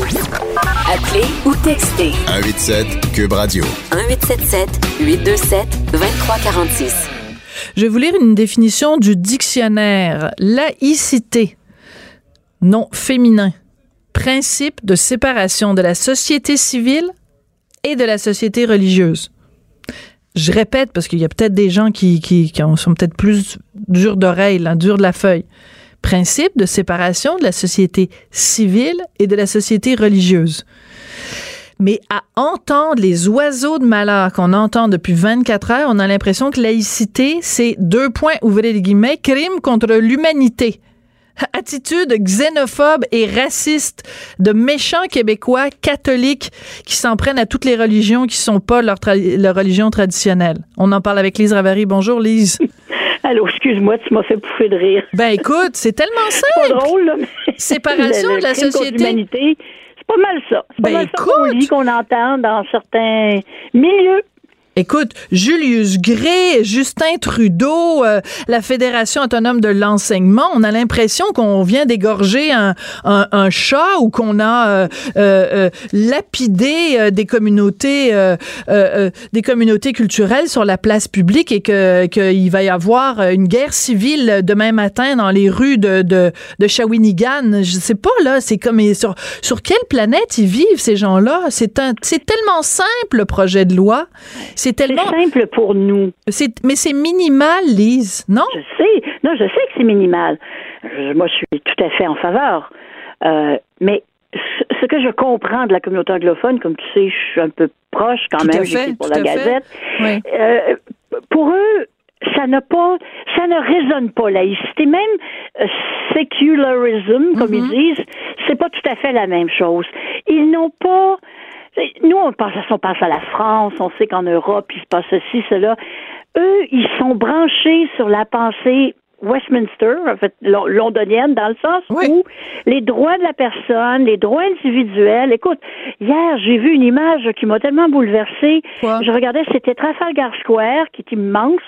Appelez ou textez. 187 cube radio. 1877 827 2346. Je vais vous lire une définition du dictionnaire. Laïcité. Non féminin. Principe de séparation de la société civile et de la société religieuse. Je répète parce qu'il y a peut-être des gens qui, qui, qui sont peut-être plus durs d'oreille, durs de la feuille principe de séparation de la société civile et de la société religieuse. Mais à entendre les oiseaux de malheur qu'on entend depuis 24 heures, on a l'impression que laïcité, c'est deux points, ouvrez les guillemets, crime contre l'humanité. Attitude xénophobe et raciste de méchants Québécois catholiques qui s'en prennent à toutes les religions qui sont pas leur, leur religion traditionnelle. On en parle avec Lise Ravary. Bonjour Lise. Allô, excuse-moi, tu m'as fait pouffer de rire. Ben écoute, c'est tellement simple. C'est pas drôle, là, mais Séparation le- de la société. l'humanité, C'est pas mal ça. C'est pas Ben, mal ça qu'on écoute. qu'on entend dans certains milieux. Écoute, Julius Gray, Justin Trudeau, euh, la Fédération autonome de l'enseignement, on a l'impression qu'on vient d'égorger un, un, un chat ou qu'on a euh, euh, euh, lapidé euh, des communautés euh, des communautés culturelles sur la place publique et que qu'il va y avoir une guerre civile demain matin dans les rues de de, de Shawinigan. Je sais pas là, c'est comme sur sur quelle planète ils vivent ces gens-là? C'est un c'est tellement simple le projet de loi. C'est tellement simple pour nous. mais c'est minimal, Lise, non? Je sais. Non, je sais que c'est minimal. Je- moi, je suis tout à fait en faveur. Euh, mais ce que je comprends de la communauté anglophone, comme tu sais, je suis un peu proche quand Tout même, j'écris pour la. Gazette. Oui. Euh, pour eux, ça n'a pas, ça ne résonne pas laïcité. Même euh, secularism, comme ils disent, c'est pas tout à fait la même chose. Ils n'ont pas. Nous, on pense, on pense à la France, on sait qu'en Europe, il se passe ceci, cela. Eux, ils sont branchés sur la pensée Westminster, en fait, lo- londonienne, dans le sens Oui. où les droits de la personne, les droits individuels. Écoute, hier, j'ai vu une image qui m'a tellement bouleversée. Quoi? Je regardais, c'était Trafalgar Square, qui est immense,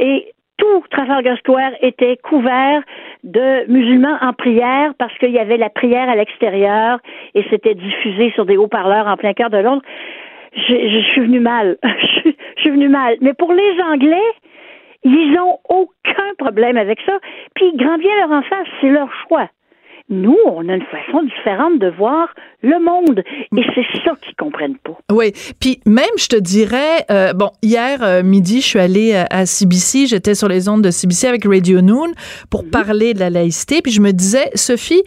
et tout Trafalgar Square était couvert de musulmans en prière parce qu'il y avait la prière à l'extérieur et c'était diffusé sur des haut-parleurs en plein cœur de Londres. Je, je suis venu mal. je, suis- venu mal. Mais pour les Anglais, ils ont aucun problème avec ça. Puis, grand bien leur en face, c'est leur choix. Nous, on a une façon différente de voir le monde. Et c'est ça qu'ils comprennent pas. Oui. Puis même, je te dirais, euh, bon, hier euh, midi, je suis allée euh, à CBC, j'étais sur les ondes de CBC avec Radio Noon pour parler de la laïcité, puis je me disais, Sophie,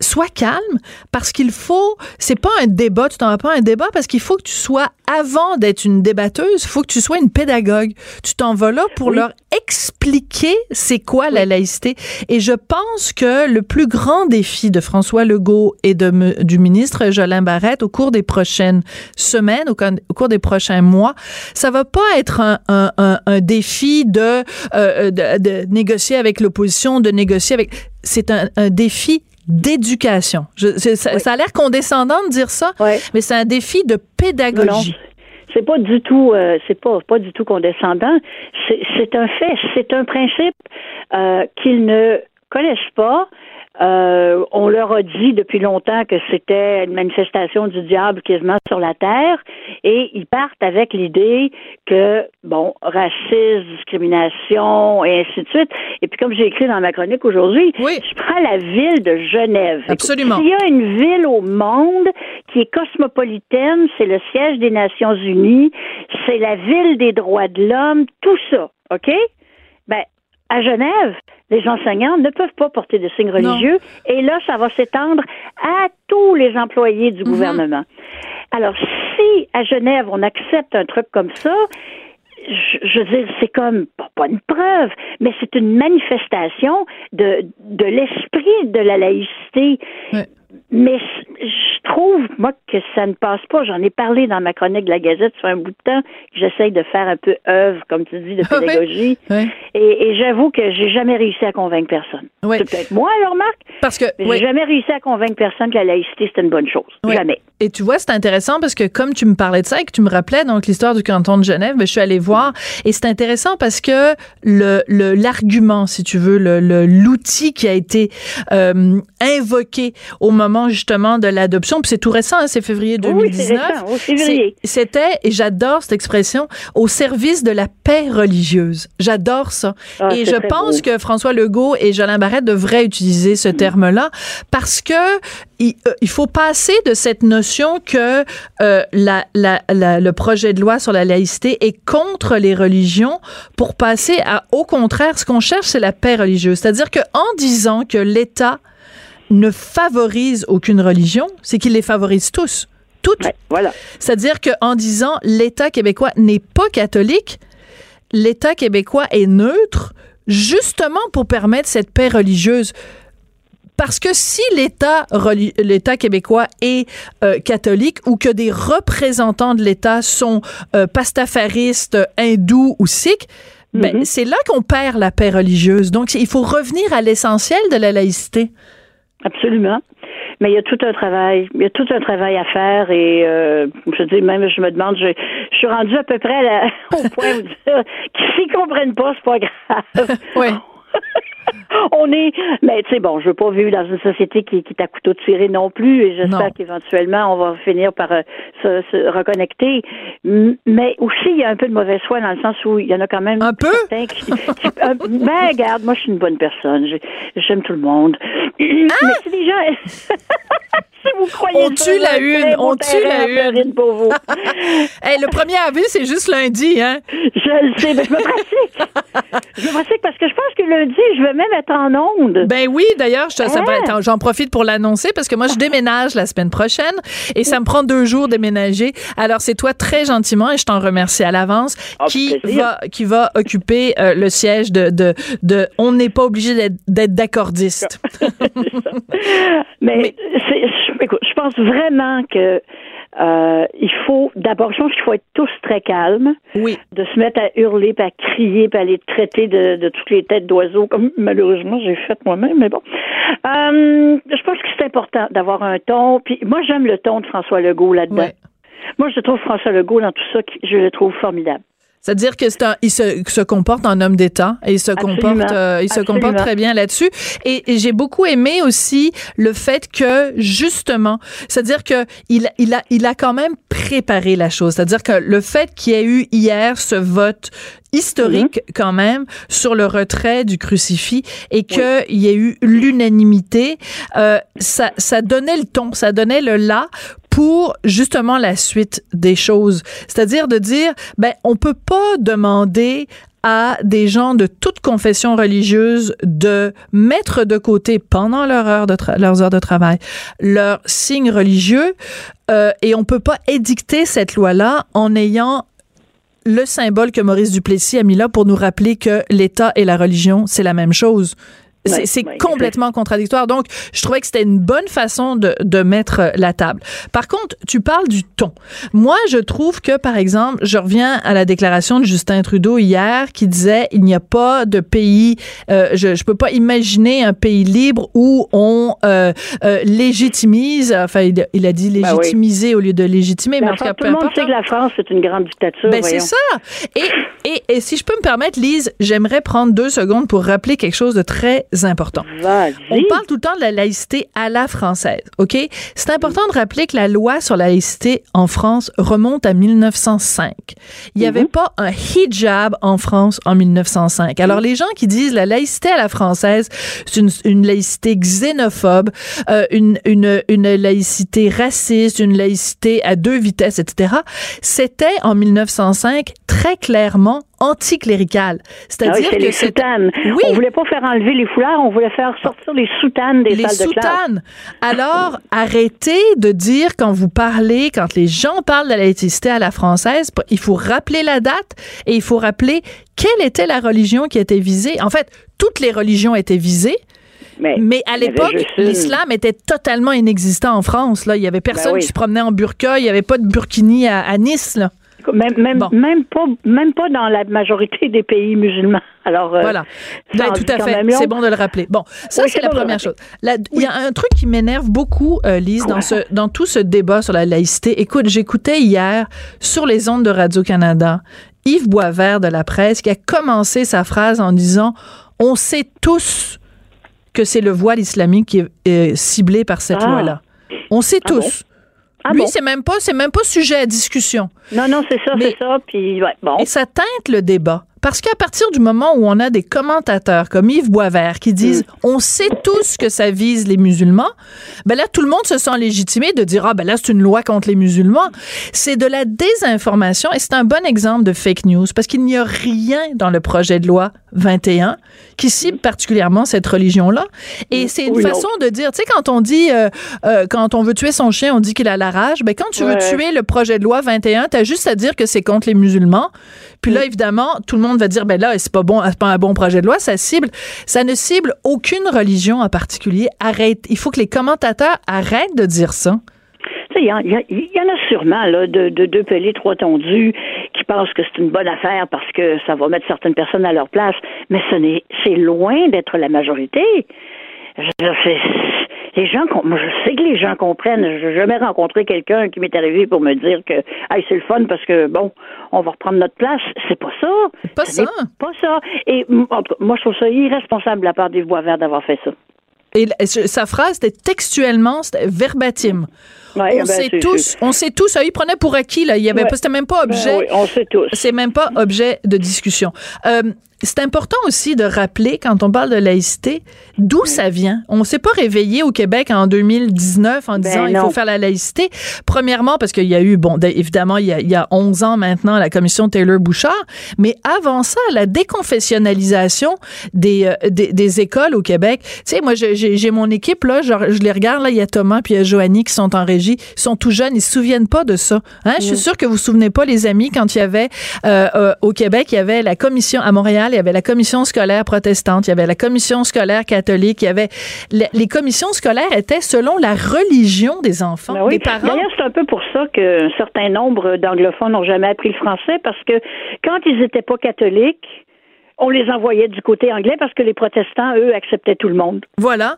sois calme parce qu'il faut c'est pas un débat tu t'en vas pas à un débat parce qu'il faut que tu sois avant d'être une débatteuse il faut que tu sois une pédagogue. Tu t'en vas là pour Oui. leur expliquer c'est quoi la laïcité. Et je pense que le plus grand défi de François Legault et de du ministre Jolin Barrette au cours des prochaines semaines au, au cours des prochains mois ça va pas être un, un, un, un défi de, euh, de de négocier avec l'opposition de négocier avec c'est un, un défi d'éducation. Ça, ça a l'air condescendant de dire ça, mais c'est un défi de pédagogie. C'est pas du tout, euh, c'est pas pas du tout condescendant. C'est c'est un fait, c'est un principe euh, qu'ils ne connaissent pas. Euh, on leur a dit depuis longtemps que c'était une manifestation du diable quasiment sur la terre, et ils partent avec l'idée que bon, racisme, discrimination et ainsi de suite. Et puis comme j'ai écrit dans ma chronique aujourd'hui, Oui. je prends la ville de Genève. Écoute, Absolument. S'il y a une ville au monde qui est cosmopolitaine, c'est le siège des Nations Unies, c'est la ville des droits de l'homme, tout ça, OK? À Genève, les enseignants ne peuvent pas porter de signes religieux, et là, ça va s'étendre à tous les employés du gouvernement. Alors, si à Genève, on accepte un truc comme ça, je, je veux dire, c'est comme pas, une preuve, mais c'est une manifestation de, de l'esprit de la laïcité. Mais je trouve, moi, que ça ne passe pas. J'en ai parlé dans ma chronique de la Gazette, fait un bout de temps que j'essaye de faire un peu œuvre, comme tu dis, de oui. pédagogie. Ouais. Et, et j'avoue que j'ai jamais réussi à convaincre personne. Ouais. C'est peut-être moi, alors, Marc, Parce que j'ai jamais réussi à convaincre personne que la laïcité, c'était une bonne chose. Jamais. Et tu vois, c'est intéressant parce que comme tu me parlais de ça et que tu me rappelais donc l'histoire du canton de Genève, ben, je suis allée voir et c'est intéressant parce que le le- l'argument, si tu veux, le le- l'outil qui a été euh, invoqué au moment justement de l'adoption, puis c'est tout récent, hein, c'est février Oui, c'est 2019. récent, au février. c'est- C'était et j'adore cette expression au service de la paix religieuse. J'adore ça. Ah, et je pense beau. que François Legault et Jolin Barrette devraient utiliser ce terme-là parce que il, euh, il faut passer de cette notion que euh, la, la- la- le projet de loi sur la laïcité est contre les religions pour passer à, au contraire, ce qu'on cherche, c'est la paix religieuse. C'est-à-dire que en disant que l'État ne favorise aucune religion, c'est qu'il les favorise tous. Toutes. Ouais, voilà. C'est-à-dire qu'en disant l'État québécois n'est pas catholique, l'État québécois est neutre, justement pour permettre cette paix religieuse. Parce que si l'État l'État québécois est euh, catholique ou que des représentants de l'État sont euh, pastafaristes, hindous ou sikhs, ben, Mhm. c'est là qu'on perd la paix religieuse. Donc, il faut revenir à l'essentiel de la laïcité. Absolument. Mais il y a tout un travail, il y a tout un travail à faire et euh, je dis même, je me demande, je, je suis rendue à peu près à la- au point où dire qu'ils s'y comprennent pas, c'est pas grave. Ouais. On est, mais tu sais, bon, je veux pas vivre dans une société qui, qui est à couteau tiré non plus, et j'espère qu'éventuellement on va finir par euh, se, se reconnecter. Mais aussi, il y a un peu de mauvaise foi dans le sens où il y en a quand même Un peu? qui, qui- euh, ben, regarde, moi, je suis une bonne personne, J'ai- j'aime tout le monde. Mais c'est des gens. si vous croyez On tue la une, on tue la une? Pour vous. Hey, le 1er avril, c'est juste lundi, hein? Je le sais, mais je me pratique. je me pratique parce que je pense que lundi, je vais même être en onde. Ben oui, d'ailleurs, attends, j'en profite pour l'annoncer parce que moi, je déménage la semaine prochaine et ça me prend deux jours déménager. Alors, c'est toi très gentiment et je t'en remercie à l'avance Ah, qui plaisir. va qui va occuper euh, le siège de de, de on n'est pas obligé d'être- d'accordiste. Mais, je, écoute, je pense vraiment que euh, il faut d'abord, je pense qu'il faut être tous très calmes, Oui. de se mettre à hurler, puis à crier, puis à les traiter de, de toutes les têtes d'oiseaux, comme malheureusement j'ai fait moi-même, mais bon. Euh, je pense que c'est important d'avoir un ton. Puis moi, j'aime le ton de François Legault là-dedans. Ouais. Moi, je trouve François Legault dans tout ça, je le trouve formidable. C'est-à-dire que c'est un, il se, se comporte en homme d'État et il se Absolument. comporte, euh, il se comporte très bien là-dessus. Et, et j'ai beaucoup aimé aussi le fait que justement, c'est-à-dire que il, il a, il a quand même préparé la chose. C'est-à-dire que le fait qu'il y ait eu hier ce vote historique quand même sur le retrait du crucifix et qu'il y ait eu l'unanimité, euh, ça, ça donnait le ton, ça donnait le là pour justement la suite des choses. C'est-à-dire de dire, ben, on peut pas demander à des gens de toute confession religieuse de mettre de côté pendant leurs heures de travail leurs signes religieux euh, et on peut pas édicter cette loi-là en ayant le symbole que Maurice Duplessis a mis là pour nous rappeler que l'État et la religion, c'est la même chose. C'est complètement contradictoire. Donc, je trouvais que c'était une bonne façon de, de mettre euh, la table. Par contre, tu parles du ton. Moi, je trouve que, par exemple, je reviens à la déclaration de Justin Trudeau hier qui disait il n'y a pas de pays, euh, je je peux pas imaginer un pays libre où on euh, euh, légitimise, enfin, il, il a dit Ben oui. légitimiser au lieu de légitimer, mais La en tout cas, tout le monde sait que la France, c'est une grande dictature. Ben, c'est ça. Et, et, et si je peux me permettre, Lise, j'aimerais prendre deux secondes pour rappeler quelque chose de très important. On parle tout le temps de la laïcité à la française, OK? C'est important de rappeler que la loi sur la laïcité en France remonte à 1905. Il n'y avait pas un hijab en France en 1905. Alors, les gens qui disent la laïcité à la française, c'est une, une laïcité xénophobe, euh, une, une, une laïcité raciste, une laïcité à deux vitesses, etc., c'était en 1905 très clairement anticlérical. Ah oui, C'est-à-dire c'est que les soutanes. Oui. On voulait pas faire enlever les foulards, on voulait faire sortir les soutanes des les salles de classe. soutanes. Alors, arrêtez de dire quand vous parlez, quand les gens parlent de la laïcité à la française, il faut rappeler la date et il faut rappeler quelle était la religion qui était visée. En fait, toutes les religions étaient visées. Mais, Mais à l'époque, l'islam était totalement inexistant en France. Là, il y avait personne Ben oui. qui se promenait en burqa. Il y avait pas de burkini à, à Nice. Là. Même, même, Bon. même, pas, même pas dans la majorité des pays musulmans. Alors, euh, Voilà. en tout à fait. C'est bon de le rappeler. Bon, ça, Oui, c'est la première chose. Il y a un truc qui m'énerve beaucoup, euh, Lise, dans, ce, dans tout ce débat sur la laïcité. Écoute, j'écoutais hier sur les ondes de Radio-Canada Yves Boisvert de la presse qui a commencé sa phrase en disant On sait tous que c'est le voile islamique qui est euh, ciblé par cette Ah. loi-là. On sait Ah tous. Ah Lui, bon? c'est même pas, c'est même pas sujet à discussion. Non, non, c'est ça, c'est ça. Puis, ouais, bon. Et ça teinte le débat. Parce qu'à partir du moment où on a des commentateurs comme Yves Boisvert qui disent Mm. on sait tous que ça vise les musulmans, ben là tout le monde se sent légitimé de dire ah ben là c'est une loi contre les musulmans. C'est de la désinformation et c'est un bon exemple de fake news parce qu'il n'y a rien dans le projet de loi 21 qui cible particulièrement cette religion là et c'est une Mm. Non. façon de dire tu sais quand on dit euh, euh, quand on veut tuer son chien on dit qu'il a la rage ben quand tu veux tuer le projet de loi 21 t'as juste à dire que c'est contre les musulmans puis Mm. là, évidemment, tout le monde va dire, ben là, c'est pas bon, pas un bon projet de loi. Ça cible, ça ne cible aucune religion en particulier. Arrête. Il faut que les commentateurs arrêtent de dire ça. Il y, en- a- sûrement là, de, de deux pelés, trois tondus, qui pense que c'est une bonne affaire parce que ça va mettre certaines personnes à leur place, mais ce n'est, c'est loin d'être la majorité. Les gens, moi, je sais que les gens comprennent. Je n'ai jamais rencontré quelqu'un qui m'est arrivé pour me dire que, hey, c'est le fun parce que, bon, on va reprendre notre place. C'est pas ça. Pas ça. Pas ça. Et moi, je trouve ça irresponsable de la part des voix verts d'avoir fait ça. Et sa phrase, c'était textuellement, c'était verbatim. on, ben, sait tous, on sait tous, il prenait pour acquis, là. Il y avait c'était même pas ben objet. oui, on sait tous. C'est même pas objet de discussion. Euh, c'est important aussi de rappeler, quand on parle de laïcité, d'où ça vient. On s'est pas réveillé au Québec en 2019 en disant ben il faut faire la laïcité. Premièrement, parce qu'il y a eu, bon, évidemment, il y a, il y a 11 ans maintenant, la commission Taylor-Bouchard, mais avant ça, la déconfessionnalisation des, euh, des, des, écoles au Québec. Tu sais, moi, j'ai mon équipe, là, genre, je les regarde, là, il y a Thomas puis il y a Joanie qui sont en régie, ils sont tout jeunes, ils se souviennent pas de ça. Hein? Je suis sûre que vous vous souvenez pas, les amis, quand il y avait, euh, euh, au Québec, il y avait la commission, à Montréal, il y avait la commission scolaire protestante, il y avait la commission scolaire catholique, il y avait les, commissions scolaires étaient selon la religion des enfants, ben des parents. D'ailleurs, c'est un peu pour ça qu'un certain nombre d'anglophones n'ont jamais appris le français parce que quand ils n'étaient pas catholiques, on les envoyait du côté anglais parce que les protestants, eux, acceptaient tout le monde. Voilà.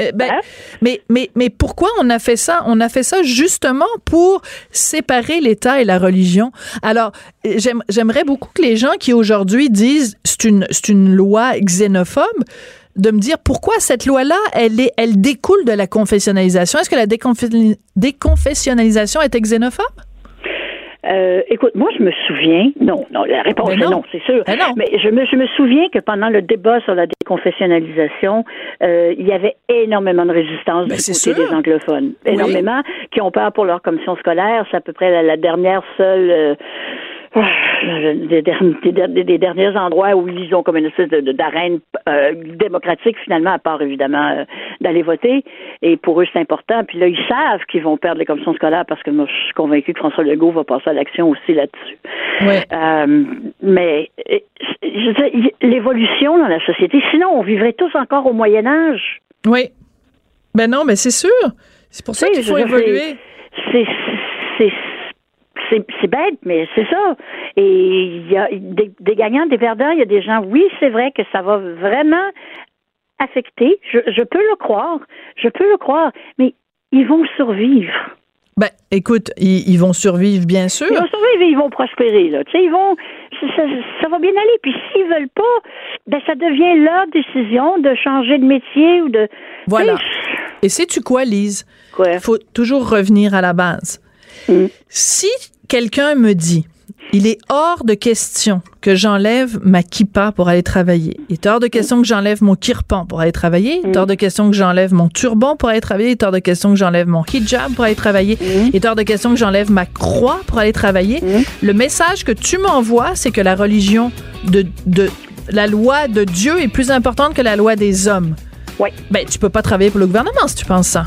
Euh, ben, hein? mais, mais, mais pourquoi on a fait ça? On a fait ça justement pour séparer l'État et la religion. Alors, j'aimerais beaucoup que les gens qui aujourd'hui disent c'est une, c'est une loi xénophobe, de me dire pourquoi cette loi-là, elle, est, elle découle de la confessionnalisation? Est-ce que la déconfessionnalisation est xénophobe? Euh, écoute, moi, je me souviens, non, non, la réponse est non, c'est sûr. Ben Mais je me, je me souviens que pendant le débat sur la déconfessionnalisation, euh, il y avait énormément de résistance ben du côté des anglophones. Énormément, qui ont peur pour leur commission scolaire. C'est à peu près la, dernière seule. Euh, des, des, derniers endroits où ils ont comme une espèce d'arène euh, démocratique finalement, à part évidemment euh, d'aller voter. Et pour eux, c'est important. Puis là, ils savent qu'ils vont perdre les commissions scolaires parce que moi, je suis convaincu que François Legault va passer à l'action aussi là-dessus. Euh, mais l'évolution dans la société, sinon on vivrait tous encore au Moyen Âge. Oui. Ben non, mais c'est sûr. C'est pour ça qu'il faut évoluer. C'est c'est bête, mais c'est ça. Et il y a des, gagnants, des perdants, il y a des gens, oui, c'est vrai que ça va vraiment affecter. Je, je peux le croire. Je peux le croire. Mais ils vont survivre. Ben, écoute, ils, vont survivre, bien sûr. Ils vont survivre et ils vont prospérer, là. Tu sais, ils vont, ça, va bien aller. Puis s'ils veulent pas, ben, ça devient leur décision de changer de métier ou de. Voilà. Et sais-tu quoi, Lise? Quoi? Faut toujours revenir à la base. Mm. Si quelqu'un me dit il est hors de question que j'enlève ma kippa pour aller travailler. Il est hors de question que j'enlève mon kirpan pour aller travailler. Il est hors de question que j'enlève mon turban pour aller travailler. Il est hors de question que j'enlève mon hijab pour aller travailler. Il est hors de question que j'enlève ma croix pour aller travailler. Le message que tu m'envoies, c'est que la religion de, de la loi de Dieu est plus importante que la loi des hommes. Oui. Ben, tu peux pas travailler pour le gouvernement si tu penses ça.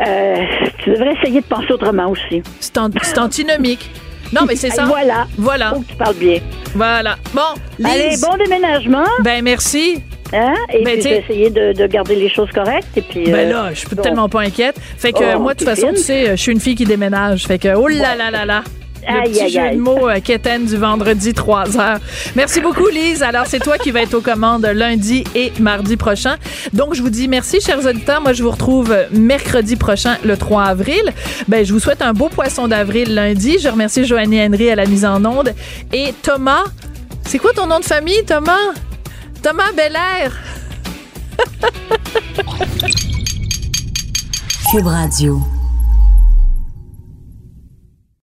Euh, tu devrais essayer de penser autrement aussi. C'est antinomique. Non, mais c'est ça. Voilà. Voilà. Faut que tu parles bien. Voilà. Bon, Lise. Allez, bon déménagement. Ben, merci. Hein? Et ben, puis essayer de, de, garder les choses correctes. Et puis, ben là, je suis tellement pas inquiète. Fait que oh, moi, de toute façon, tu sais, je suis une fille qui déménage. Fait que, oh là là là là. Le petit jeu de mots euh, du vendredi 3 heures. Merci beaucoup, Lise. Alors, c'est toi qui vas être aux commandes lundi et mardi prochain. Donc, je vous dis merci, chers auditeurs. Moi, je vous retrouve mercredi prochain, le 3 avril. Ben, je vous souhaite un beau poisson d'avril lundi. Je remercie Joannie Henry à la mise en onde. Et Thomas, c'est quoi ton nom de famille, Thomas? Thomas Belair. Cube Radio.